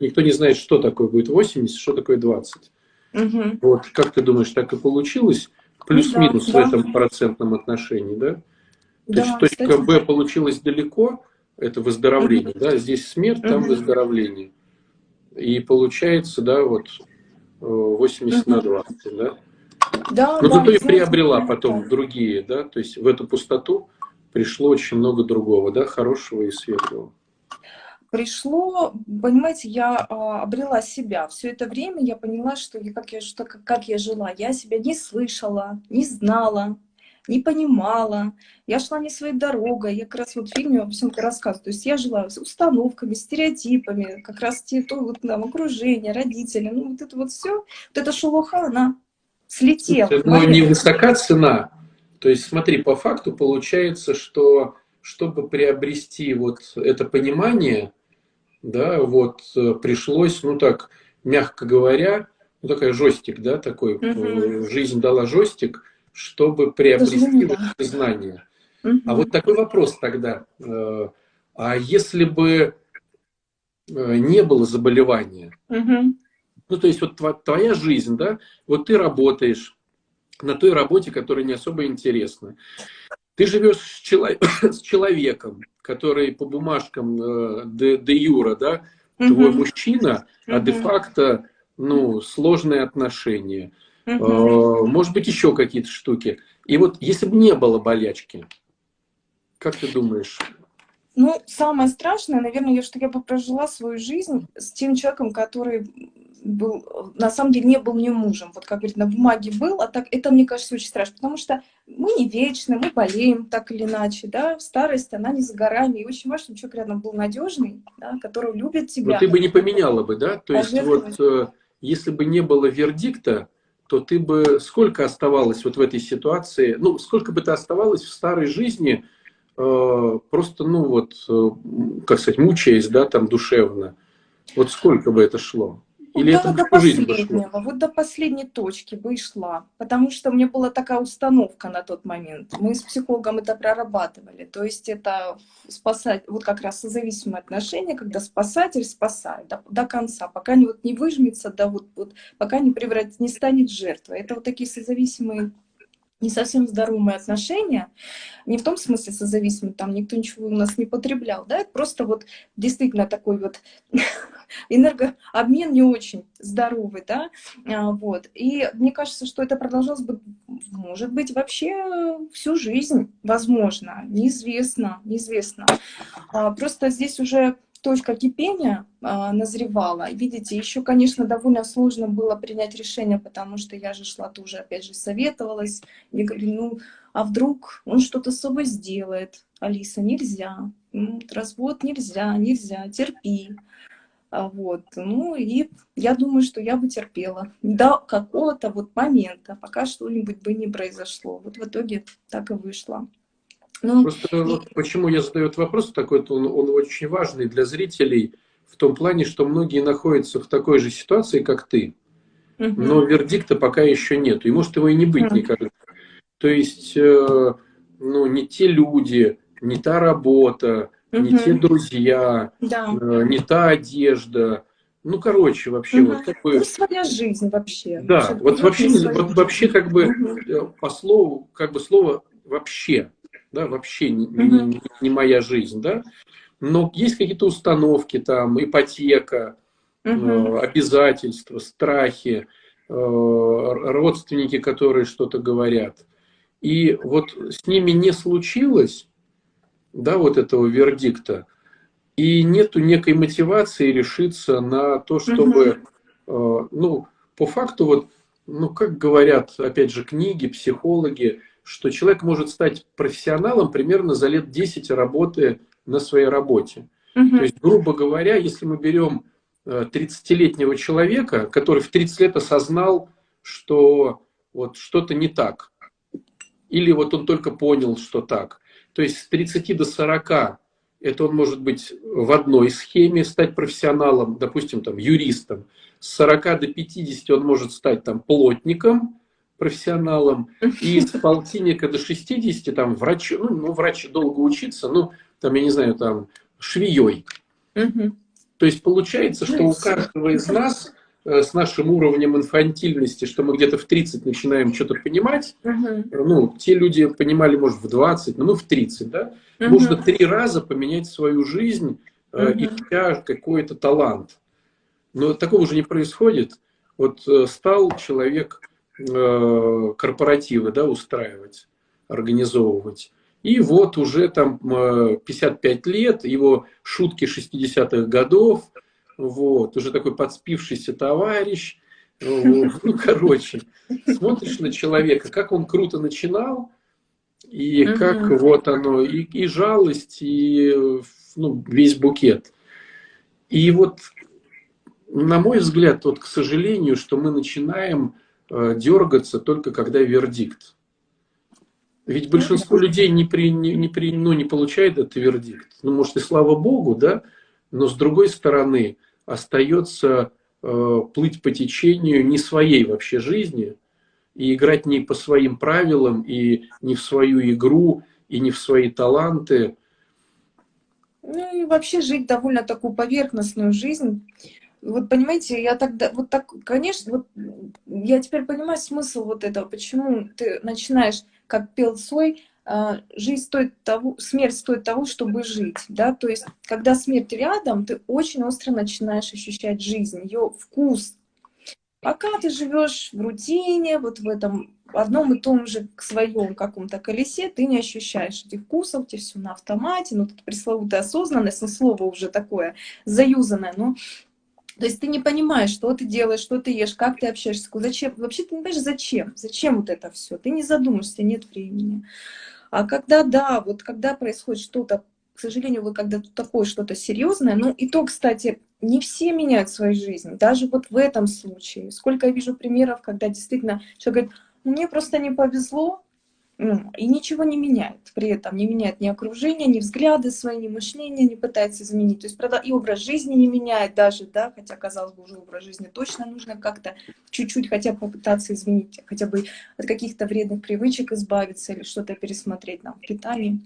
никто не знает, что такое будет 80, что такое 20. Угу. Вот как ты думаешь, так и получилось? Плюс-минус да, в этом процентном отношении, да? То да, есть точка кстати. Б получилась далеко, это выздоровление, да, здесь смерть, там выздоровление. И получается, да, вот 80 на 20, да. Да, Но зато и приобрела потом другие, да, то есть в эту пустоту пришло очень много другого, да, хорошего и светлого. Пришло, понимаете, я а, обрела себя. Все это время я поняла, что я, как, я, что, как я жила. Я себя не слышала, не знала, не понимала, я шла не своей дорогой, я как раз вот в фильме обо всем рассказываю. То есть я жила с установками, стереотипами, как раз те, то вот там окружение, родители, ну вот это вот все, вот эта шелуха, она слетела. Но не высока цена. То есть смотри, по факту получается, что чтобы приобрести вот это понимание, да, вот э, пришлось, ну так, мягко говоря, ну такая жестик, да, такой, угу. жизнь дала жестик, чтобы приобрести вот эти знания. Угу. А вот такой вопрос тогда. Э, а если бы э, не было заболевания, угу. ну то есть вот твоя жизнь, да, вот ты работаешь на той работе, которая не особо интересна. Ты живешь с, чело... с человеком, который по бумажкам э, де, де юра, да, твой угу. мужчина, угу. а де-факто, ну, сложные отношения. Угу. Может быть, еще какие-то штуки. И вот если бы не было болячки, как ты думаешь? Ну, самое страшное, наверное, что я бы прожила свою жизнь с тем человеком, который был, на самом деле не был мне мужем. Вот как говорит, на бумаге был, а так это, мне кажется, очень страшно, потому что мы не вечны, мы болеем так или иначе, да, старость, она не за горами, и очень важно, чтобы человек рядом был надежный, да, который любит тебя. Но ты бы не поменяла бы, да? То есть вот э, если бы не было вердикта, то ты бы сколько оставалась вот в этой ситуации, ну, сколько бы ты оставалась в старой жизни, Э, просто, ну вот, э, как сказать, мучаясь, да, там душевно. Вот сколько бы это шло? Или это до последнего, вот до последней точки бы и шла. Потому что у меня была такая установка на тот момент. Мы с психологом это прорабатывали. То есть это спасать, вот как раз созависимые отношения, когда спасатель спасает до, до конца, пока не, вот, не выжмется, да, вот, вот, пока не, превратит, не станет жертвой. Это вот такие созависимые не совсем здоровые отношения, не в том смысле созависимые, там никто ничего у нас не потреблял, да, это просто вот действительно такой вот энергообмен не очень здоровый, да, а, вот. И мне кажется, что это продолжалось бы, может быть, вообще всю жизнь, возможно, неизвестно, неизвестно. А, просто здесь уже точка кипения а, назревала. Видите, еще, конечно, довольно сложно было принять решение, потому что я же шла тоже, опять же, советовалась. Я говорю, ну, а вдруг он что-то с собой сделает? Алиса, нельзя. Развод нельзя, нельзя, терпи. А вот, ну и я думаю, что я бы терпела до какого-то вот момента, пока что-нибудь бы не произошло. Вот в итоге так и вышло. Ну, Просто вот почему я задаю этот вопрос, такой он, он очень важный для зрителей в том плане, что многие находятся в такой же ситуации, как ты, угу. но вердикта пока еще нет, и может его и не быть угу. никогда. То есть, э, ну, не те люди, не та работа, угу. не те друзья, да. э, не та одежда. Ну, короче, вообще, угу. вот как бы... Ну, своя жизнь вообще. Да, вообще, вот вообще, вот, вообще как бы угу. по слову, как бы слово вообще да, вообще не, не, не моя жизнь, да, но есть какие-то установки там, ипотека, uh обязательства, страхи, э, родственники, которые что-то говорят. И вот с ними не случилось, да, вот этого вердикта, и нету некой мотивации решиться на то, чтобы, uh ну, по факту вот, ну, как говорят, опять же, книги, психологи, что человек может стать профессионалом примерно за лет 10 работы на своей работе. Угу. То есть, грубо говоря, если мы берем 30-летнего э, человека, который в 30 лет осознал, что вот что-то не так, или вот он только понял, что так. То есть с 30 до 40 это он может быть в одной схеме, стать профессионалом, допустим, там, юристом. С 40 до 50 он может стать там плотником, профессионалом, и с полтинника до 60 там врач, ну, ну врач долго учиться, ну, там, я не знаю, там, швеей. То есть получается, что у каждого из нас э, с нашим уровнем инфантильности, что мы где-то в 30 начинаем что-то понимать, ну, те люди понимали, может, в 20, но мы в 30, да, нужно три раза поменять свою жизнь, uh ища какой-то талант. Но такого же не происходит. Вот э, стал человек корпоративы да, устраивать, организовывать. И вот уже там 55 лет, его шутки 60-х годов, вот, уже такой подспившийся товарищ. Ну, короче, смотришь на человека, как он круто начинал, и как вот оно, и, и жалость, и ну, весь букет. И вот, на мой взгляд, вот, к сожалению, что мы начинаем Э, дергаться только когда вердикт. Ведь большинство людей не, при, не, не, при, ну, не получает этот вердикт. Ну, может, и слава богу, да, но с другой стороны остается э, плыть по течению не своей вообще жизни и играть не по своим правилам, и не в свою игру, и не в свои таланты. Ну и вообще жить довольно такую поверхностную жизнь, вот понимаете, я тогда, вот так, конечно, вот я теперь понимаю смысл вот этого, почему ты начинаешь, как пел Сой, а, жизнь стоит того, смерть стоит того, чтобы жить, да, то есть, когда смерть рядом, ты очень остро начинаешь ощущать жизнь, ее вкус. Пока ты живешь в рутине, вот в этом одном и том же своем каком-то колесе, ты не ощущаешь этих вкусов, тебе все на автомате, ну, тут пресловутая осознанность, ну, слово уже такое заюзанное, но то есть ты не понимаешь, что ты делаешь, что ты ешь, как ты общаешься, зачем. Вообще ты не понимаешь, зачем, зачем вот это все. Ты не задумаешься, нет времени. А когда, да, вот когда происходит что-то, к сожалению, вы когда такое что-то серьезное, ну и то, кстати, не все меняют свою жизнь, даже вот в этом случае. Сколько я вижу примеров, когда действительно человек говорит, ну мне просто не повезло, и ничего не меняет. При этом не меняет ни окружение, ни взгляды свои, ни мышление не пытается изменить. То есть и образ жизни не меняет даже, да, хотя, казалось бы, уже образ жизни точно нужно как-то чуть-чуть хотя бы попытаться изменить, хотя бы от каких-то вредных привычек избавиться или что-то пересмотреть нам в питании.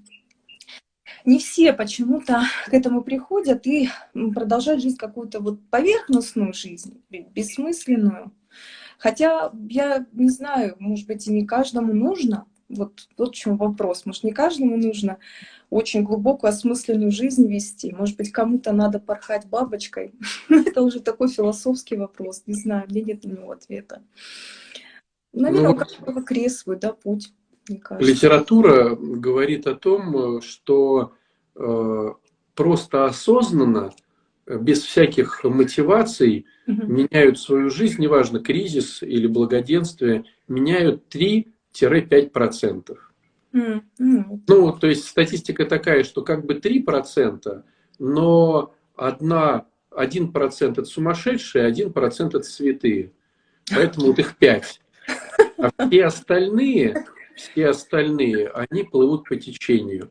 Не все почему-то к этому приходят и продолжают жить какую-то вот поверхностную жизнь, бессмысленную. Хотя я не знаю, может быть, и не каждому нужно, вот, вот в чем вопрос. Может, не каждому нужно очень глубокую осмысленную жизнь вести. Может быть, кому-то надо порхать бабочкой. Это уже такой философский вопрос. Не знаю, мне нет на него ответа. Наверное, ну, у каждого крест свой, да, путь. Литература говорит о том, что э, просто осознанно, без всяких мотиваций, угу. меняют свою жизнь, неважно, кризис или благоденствие, меняют три 5%. Mm. Mm. Ну, то есть статистика такая, что как бы 3%, но одна, 1% это сумасшедшие, 1% это святые. Поэтому вот их 5. А все остальные, все остальные, они плывут по течению.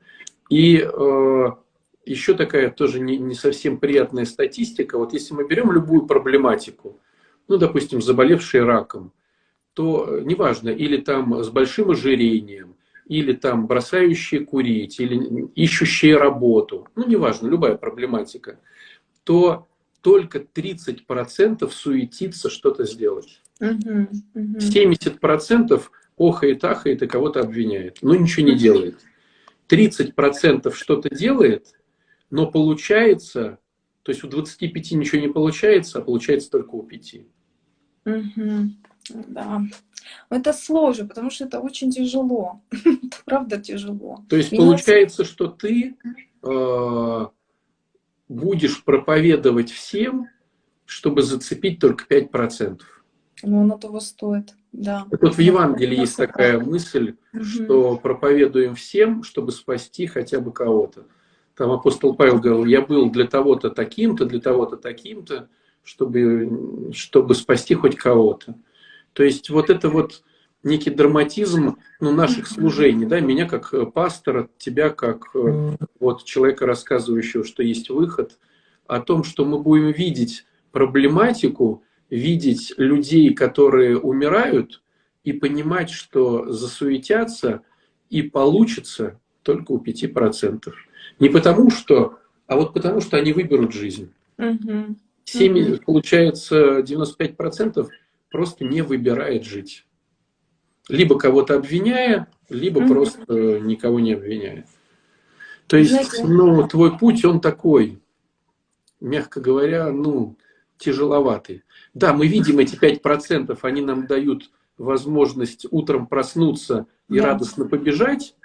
И э, еще такая тоже не, не совсем приятная статистика. Вот если мы берем любую проблематику, ну, допустим, заболевшие раком, то э, неважно, или там с большим ожирением, или там бросающие курить, или ищущие работу, ну неважно, любая проблематика, то только 30% суетится что-то сделать. Угу, угу. 70% охает, ахает и кого-то обвиняет, но ничего не делает. 30% что-то делает, но получается, то есть у 25 ничего не получается, а получается только у 5. Угу. Да. Это сложно, потому что это очень тяжело. это правда тяжело. То есть Меня... получается, что ты э, будешь проповедовать всем, чтобы зацепить только 5%. Ну, оно того стоит, да. Так вот в Евангелии есть такая мысль, что проповедуем всем, чтобы спасти хотя бы кого-то. Там апостол Павел говорил, я был для того-то таким-то, для того-то таким-то, чтобы, чтобы спасти хоть кого-то. То есть вот это вот некий драматизм ну, наших служений, да, меня как э, пастора, тебя как э, вот человека, рассказывающего, что есть выход, о том, что мы будем видеть проблематику, видеть людей, которые умирают, и понимать, что засуетятся и получится только у 5%. Не потому что, а вот потому что они выберут жизнь. Угу. 7, получается, 95% просто не выбирает жить. Либо кого-то обвиняя, либо mm-hmm. просто никого не обвиняя. То есть, Знаете, ну, твой путь, он такой, мягко говоря, ну, тяжеловатый. Да, мы видим эти 5%, они нам дают возможность утром проснуться и да. радостно побежать,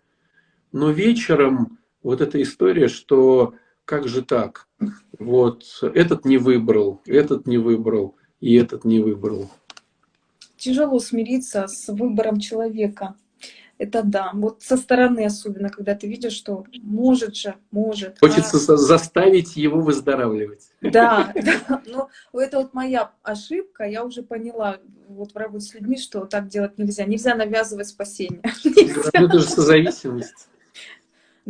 но вечером вот эта история, что как же так? Вот этот не выбрал, этот не выбрал, и этот не выбрал тяжело смириться с выбором человека. Это да. Вот со стороны особенно, когда ты видишь, что может же, может. Хочется а... заставить его выздоравливать. Да, да. Но это вот моя ошибка. Я уже поняла вот в работе с людьми, что так делать нельзя. Нельзя навязывать спасение. Ну, это же созависимость.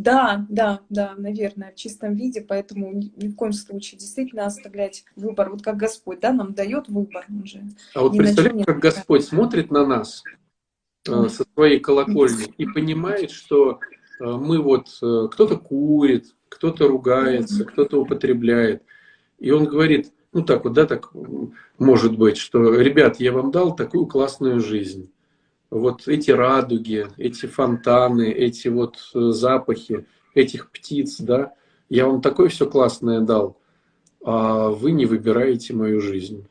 Да, да, да, наверное, в чистом виде, поэтому ни, в коем случае действительно оставлять выбор, вот как Господь, да, нам дает выбор. Он же а вот представляете, как Господь смотрит на нас э, со своей колокольни и понимает, что э, мы вот, э, кто-то курит, кто-то ругается, кто-то употребляет, и Он говорит, ну так вот, да, так может быть, что, ребят, я вам дал такую классную жизнь, вот эти радуги, эти фонтаны, эти вот э, запахи этих птиц, да, я вам такое все классное дал, а вы не выбираете мою жизнь.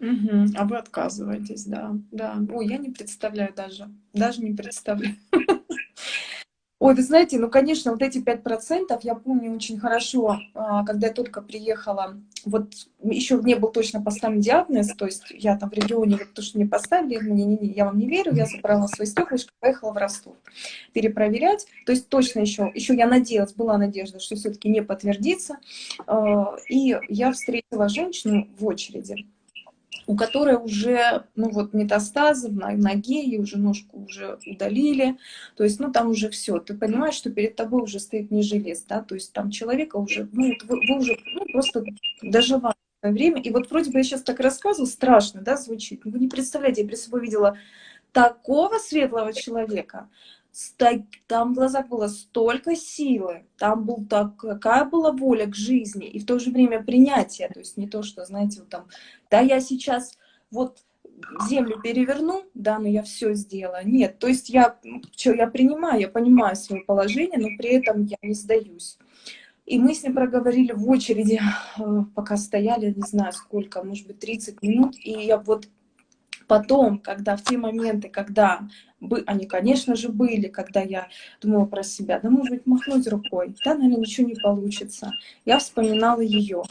Угу. А вы отказываетесь, да, да. Ой, я не представляю даже, даже не представляю. Ой, вы знаете, ну, конечно, вот эти 5% я помню очень хорошо, а, когда я только приехала, вот еще не был точно поставлен диагноз, то есть я там в регионе, вот то, что мне поставили, не, не, не, я вам не верю, я забрала свои стеклышки, поехала в Ростов перепроверять, то есть точно еще, еще я надеялась, была надежда, что все-таки не подтвердится, а, и я встретила женщину в очереди, у которой уже, ну вот, метастазы в ноге, и уже ножку уже удалили, то есть, ну, там уже все, ты понимаешь, что перед тобой уже стоит не желез, да, то есть там человека уже, ну, вы, вы уже ну, просто доживаете время, и вот вроде бы я сейчас так рассказываю, страшно, да, звучит, вы не представляете, я при собой видела такого светлого человека, там в глазах было столько силы, там был так, какая была воля к жизни, и в то же время принятие, то есть не то, что, знаете, вот там, да, я сейчас вот землю переверну, да, но я все сделаю. Нет, то есть я, что, я принимаю, я понимаю свое положение, но при этом я не сдаюсь. И мы с ним проговорили в очереди, пока стояли, не знаю сколько, может быть, 30 минут. И я вот потом, когда в те моменты, когда бы, они, конечно же, были, когда я думала про себя, да, может быть, махнуть рукой, да, наверное, ничего не получится. Я вспоминала ее.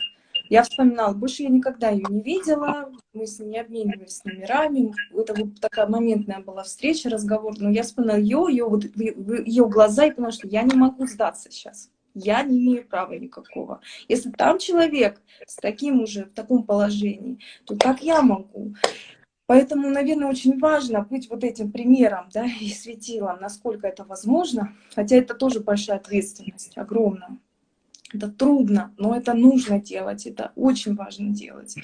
Я вспоминала, больше я никогда ее не видела, мы с ней не обменивались номерами, это вот такая моментная была встреча, разговор, но я вспоминала ее, ее, вот, ее глаза и поняла, что я не могу сдаться сейчас я не имею права никакого. Если там человек с таким уже, в таком положении, то как я могу? Поэтому, наверное, очень важно быть вот этим примером да, и светилом, насколько это возможно. Хотя это тоже большая ответственность, огромная. Это трудно, но это нужно делать, это очень важно делать.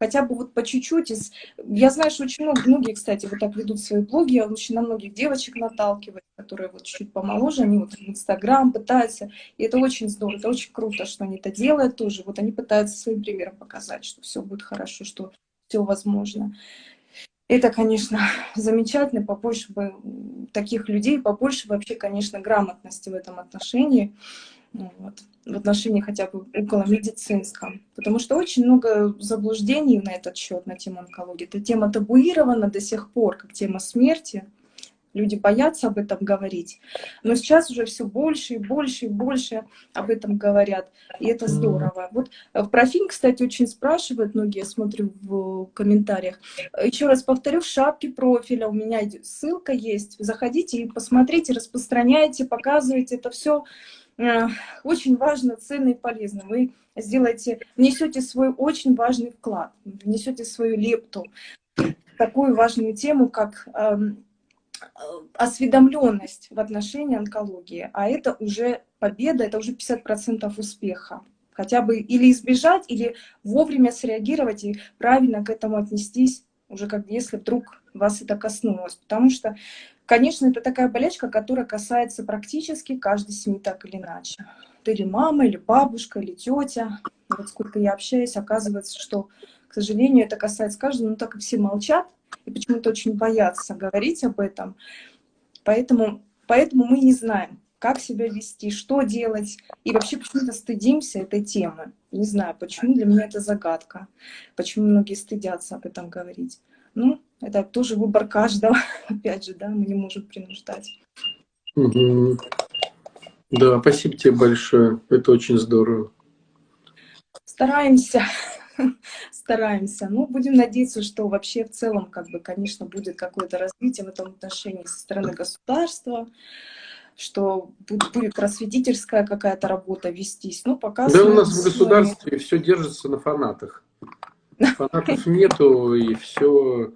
Хотя бы вот по чуть-чуть. Из... Я знаю, что очень много, многие, кстати, вот так ведут свои блоги, я очень на многих девочек наталкиваю, которые вот чуть помоложе, они вот в Инстаграм пытаются, и это очень здорово, это очень круто, что они это делают тоже. Вот они пытаются своим примером показать, что все будет хорошо, что все возможно. Это, конечно, замечательно, побольше бы таких людей, побольше вообще, конечно, грамотности в этом отношении, ну вот, в отношении хотя бы около медицинском. Потому что очень много заблуждений на этот счет, на тему онкологии. Эта тема табуирована до сих пор, как тема смерти. Люди боятся об этом говорить. Но сейчас уже все больше и больше и больше об этом говорят. И это здорово. Вот э, про фильм, кстати, очень спрашивают многие, я смотрю в комментариях. Еще раз повторю, в шапке профиля у меня ссылка есть. Заходите и посмотрите, распространяйте, показывайте. Это все э, очень важно, ценно и полезно. Вы сделаете, внесете свой очень важный вклад, внесете свою лепту такую важную тему, как эм, осведомленность в отношении онкологии, а это уже победа, это уже 50% успеха. Хотя бы или избежать, или вовремя среагировать и правильно к этому отнестись, уже как если вдруг вас это коснулось. Потому что, конечно, это такая болячка, которая касается практически каждой семьи так или иначе. Ты или мама, или бабушка, или тетя. Вот сколько я общаюсь, оказывается, что, к сожалению, это касается каждого, но так как все молчат, и почему-то очень боятся говорить об этом. Поэтому, поэтому мы не знаем, как себя вести, что делать. И вообще почему-то стыдимся этой темы. Не знаю, почему для меня это загадка. Почему многие стыдятся об этом говорить. Ну, это тоже выбор каждого. Опять же, да, мы не можем принуждать. Да, спасибо тебе большое. Это очень здорово. Стараемся. стараемся. Ну, будем надеяться, что вообще в целом, как бы, конечно, будет какое-то развитие в этом отношении со стороны государства, что будет просветительская какая-то работа вестись. Ну, пока... Да, у нас в государстве мы... все держится на фанатах. Фанатов нету, и все...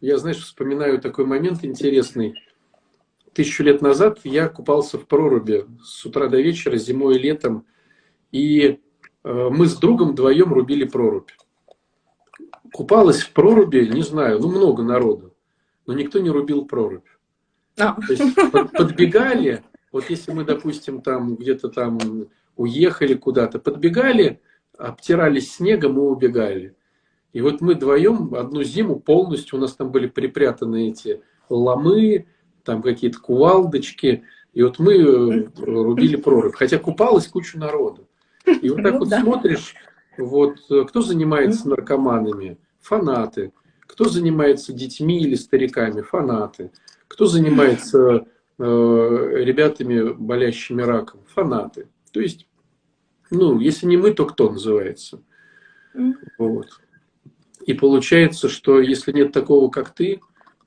Я, знаешь, вспоминаю такой момент интересный. Тысячу лет назад я купался в проруби с утра до вечера, зимой и летом. И мы с другом вдвоем рубили прорубь. Купалось в проруби, не знаю, ну много народу, но никто не рубил прорубь. А. То есть подбегали, вот если мы, допустим, там где-то там уехали куда-то, подбегали, обтирались снегом и убегали. И вот мы вдвоем одну зиму полностью, у нас там были припрятаны эти ломы, там какие-то кувалдочки. И вот мы э, рубили прорубь. Хотя купалось кучу народу. И вот так ну, вот да. смотришь, вот э, кто занимается наркоманами? Фанаты. Кто занимается детьми или стариками? Фанаты. Кто занимается э, ребятами, болящими раком? Фанаты. То есть, ну, если не мы, то кто называется? Вот. И получается, что если нет такого, как ты,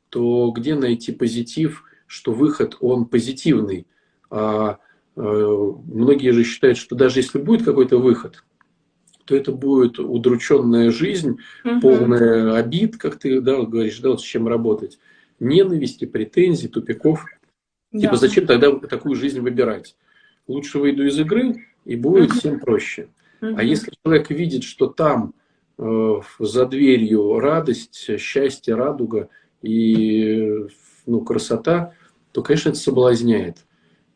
то где найти позитив, что выход, он позитивный? А многие же считают, что даже если будет какой-то выход, то это будет удрученная жизнь, угу. полная обид, как ты да, говоришь, да, вот с чем работать, ненависти, претензий, тупиков. Да. Типа зачем тогда такую жизнь выбирать? Лучше выйду из игры, и будет угу. всем проще. Угу. А если человек видит, что там э, за дверью радость, счастье, радуга и ну, красота, то, конечно, это соблазняет.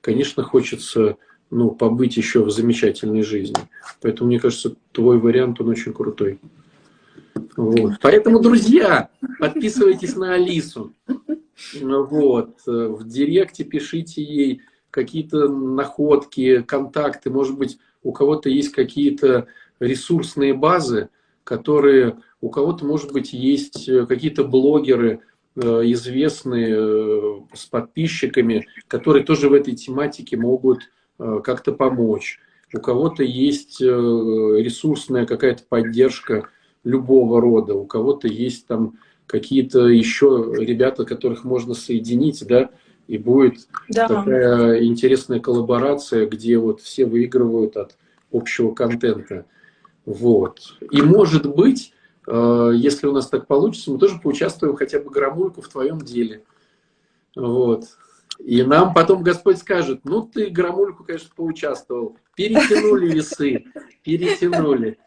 Конечно, хочется ну, побыть еще в замечательной жизни. Поэтому, мне кажется, твой вариант, он очень крутой. Вот. Поэтому, друзья, подписывайтесь на Алису. Вот. В директе пишите ей какие-то находки, контакты. Может быть, у кого-то есть какие-то ресурсные базы, которые у кого-то, может быть, есть какие-то блогеры, э, известные э, с подписчиками, которые тоже в этой тематике могут Э, как-то помочь. У кого-то есть э, ресурсная какая-то поддержка любого рода, у кого-то есть там какие-то еще ребята, которых можно соединить, да, и будет да. такая интересная коллаборация, где вот все выигрывают от общего контента. Вот. И может быть, э, если у нас так получится, мы тоже поучаствуем хотя бы грамульку в твоем деле. Вот. И нам потом Господь скажет, ну ты, Громульку, конечно, поучаствовал. Перетянули весы, перетянули.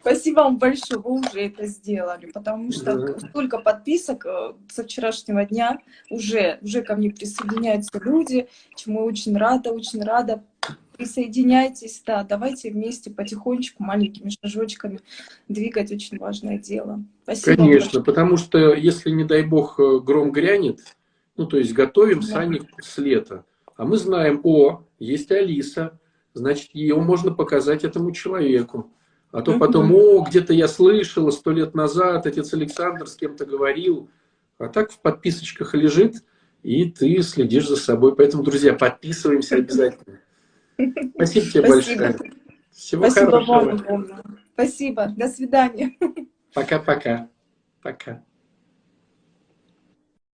Спасибо вам большое, вы уже это сделали, потому что да. столько подписок э, со вчерашнего дня уже, уже ко мне присоединяются люди, чему я очень рада, очень рада. Присоединяйтесь, да, давайте вместе потихонечку, маленькими шажочками двигать очень важное дело. Спасибо Конечно, потому что если, не дай бог, э, гром грянет, ну, то есть готовим сани с лета. А мы знаем, о, есть Алиса, значит, ее можно показать этому человеку. А то потом, о, где-то я слышала сто лет назад, отец Александр с кем-то говорил. А так в подписочках лежит, и ты следишь за собой. Поэтому, друзья, подписываемся обязательно. Спасибо тебе Спасибо. большое. Всего Спасибо хорошего. Вам, Спасибо. До свидания. Пока-пока. Пока. -пока. Пока.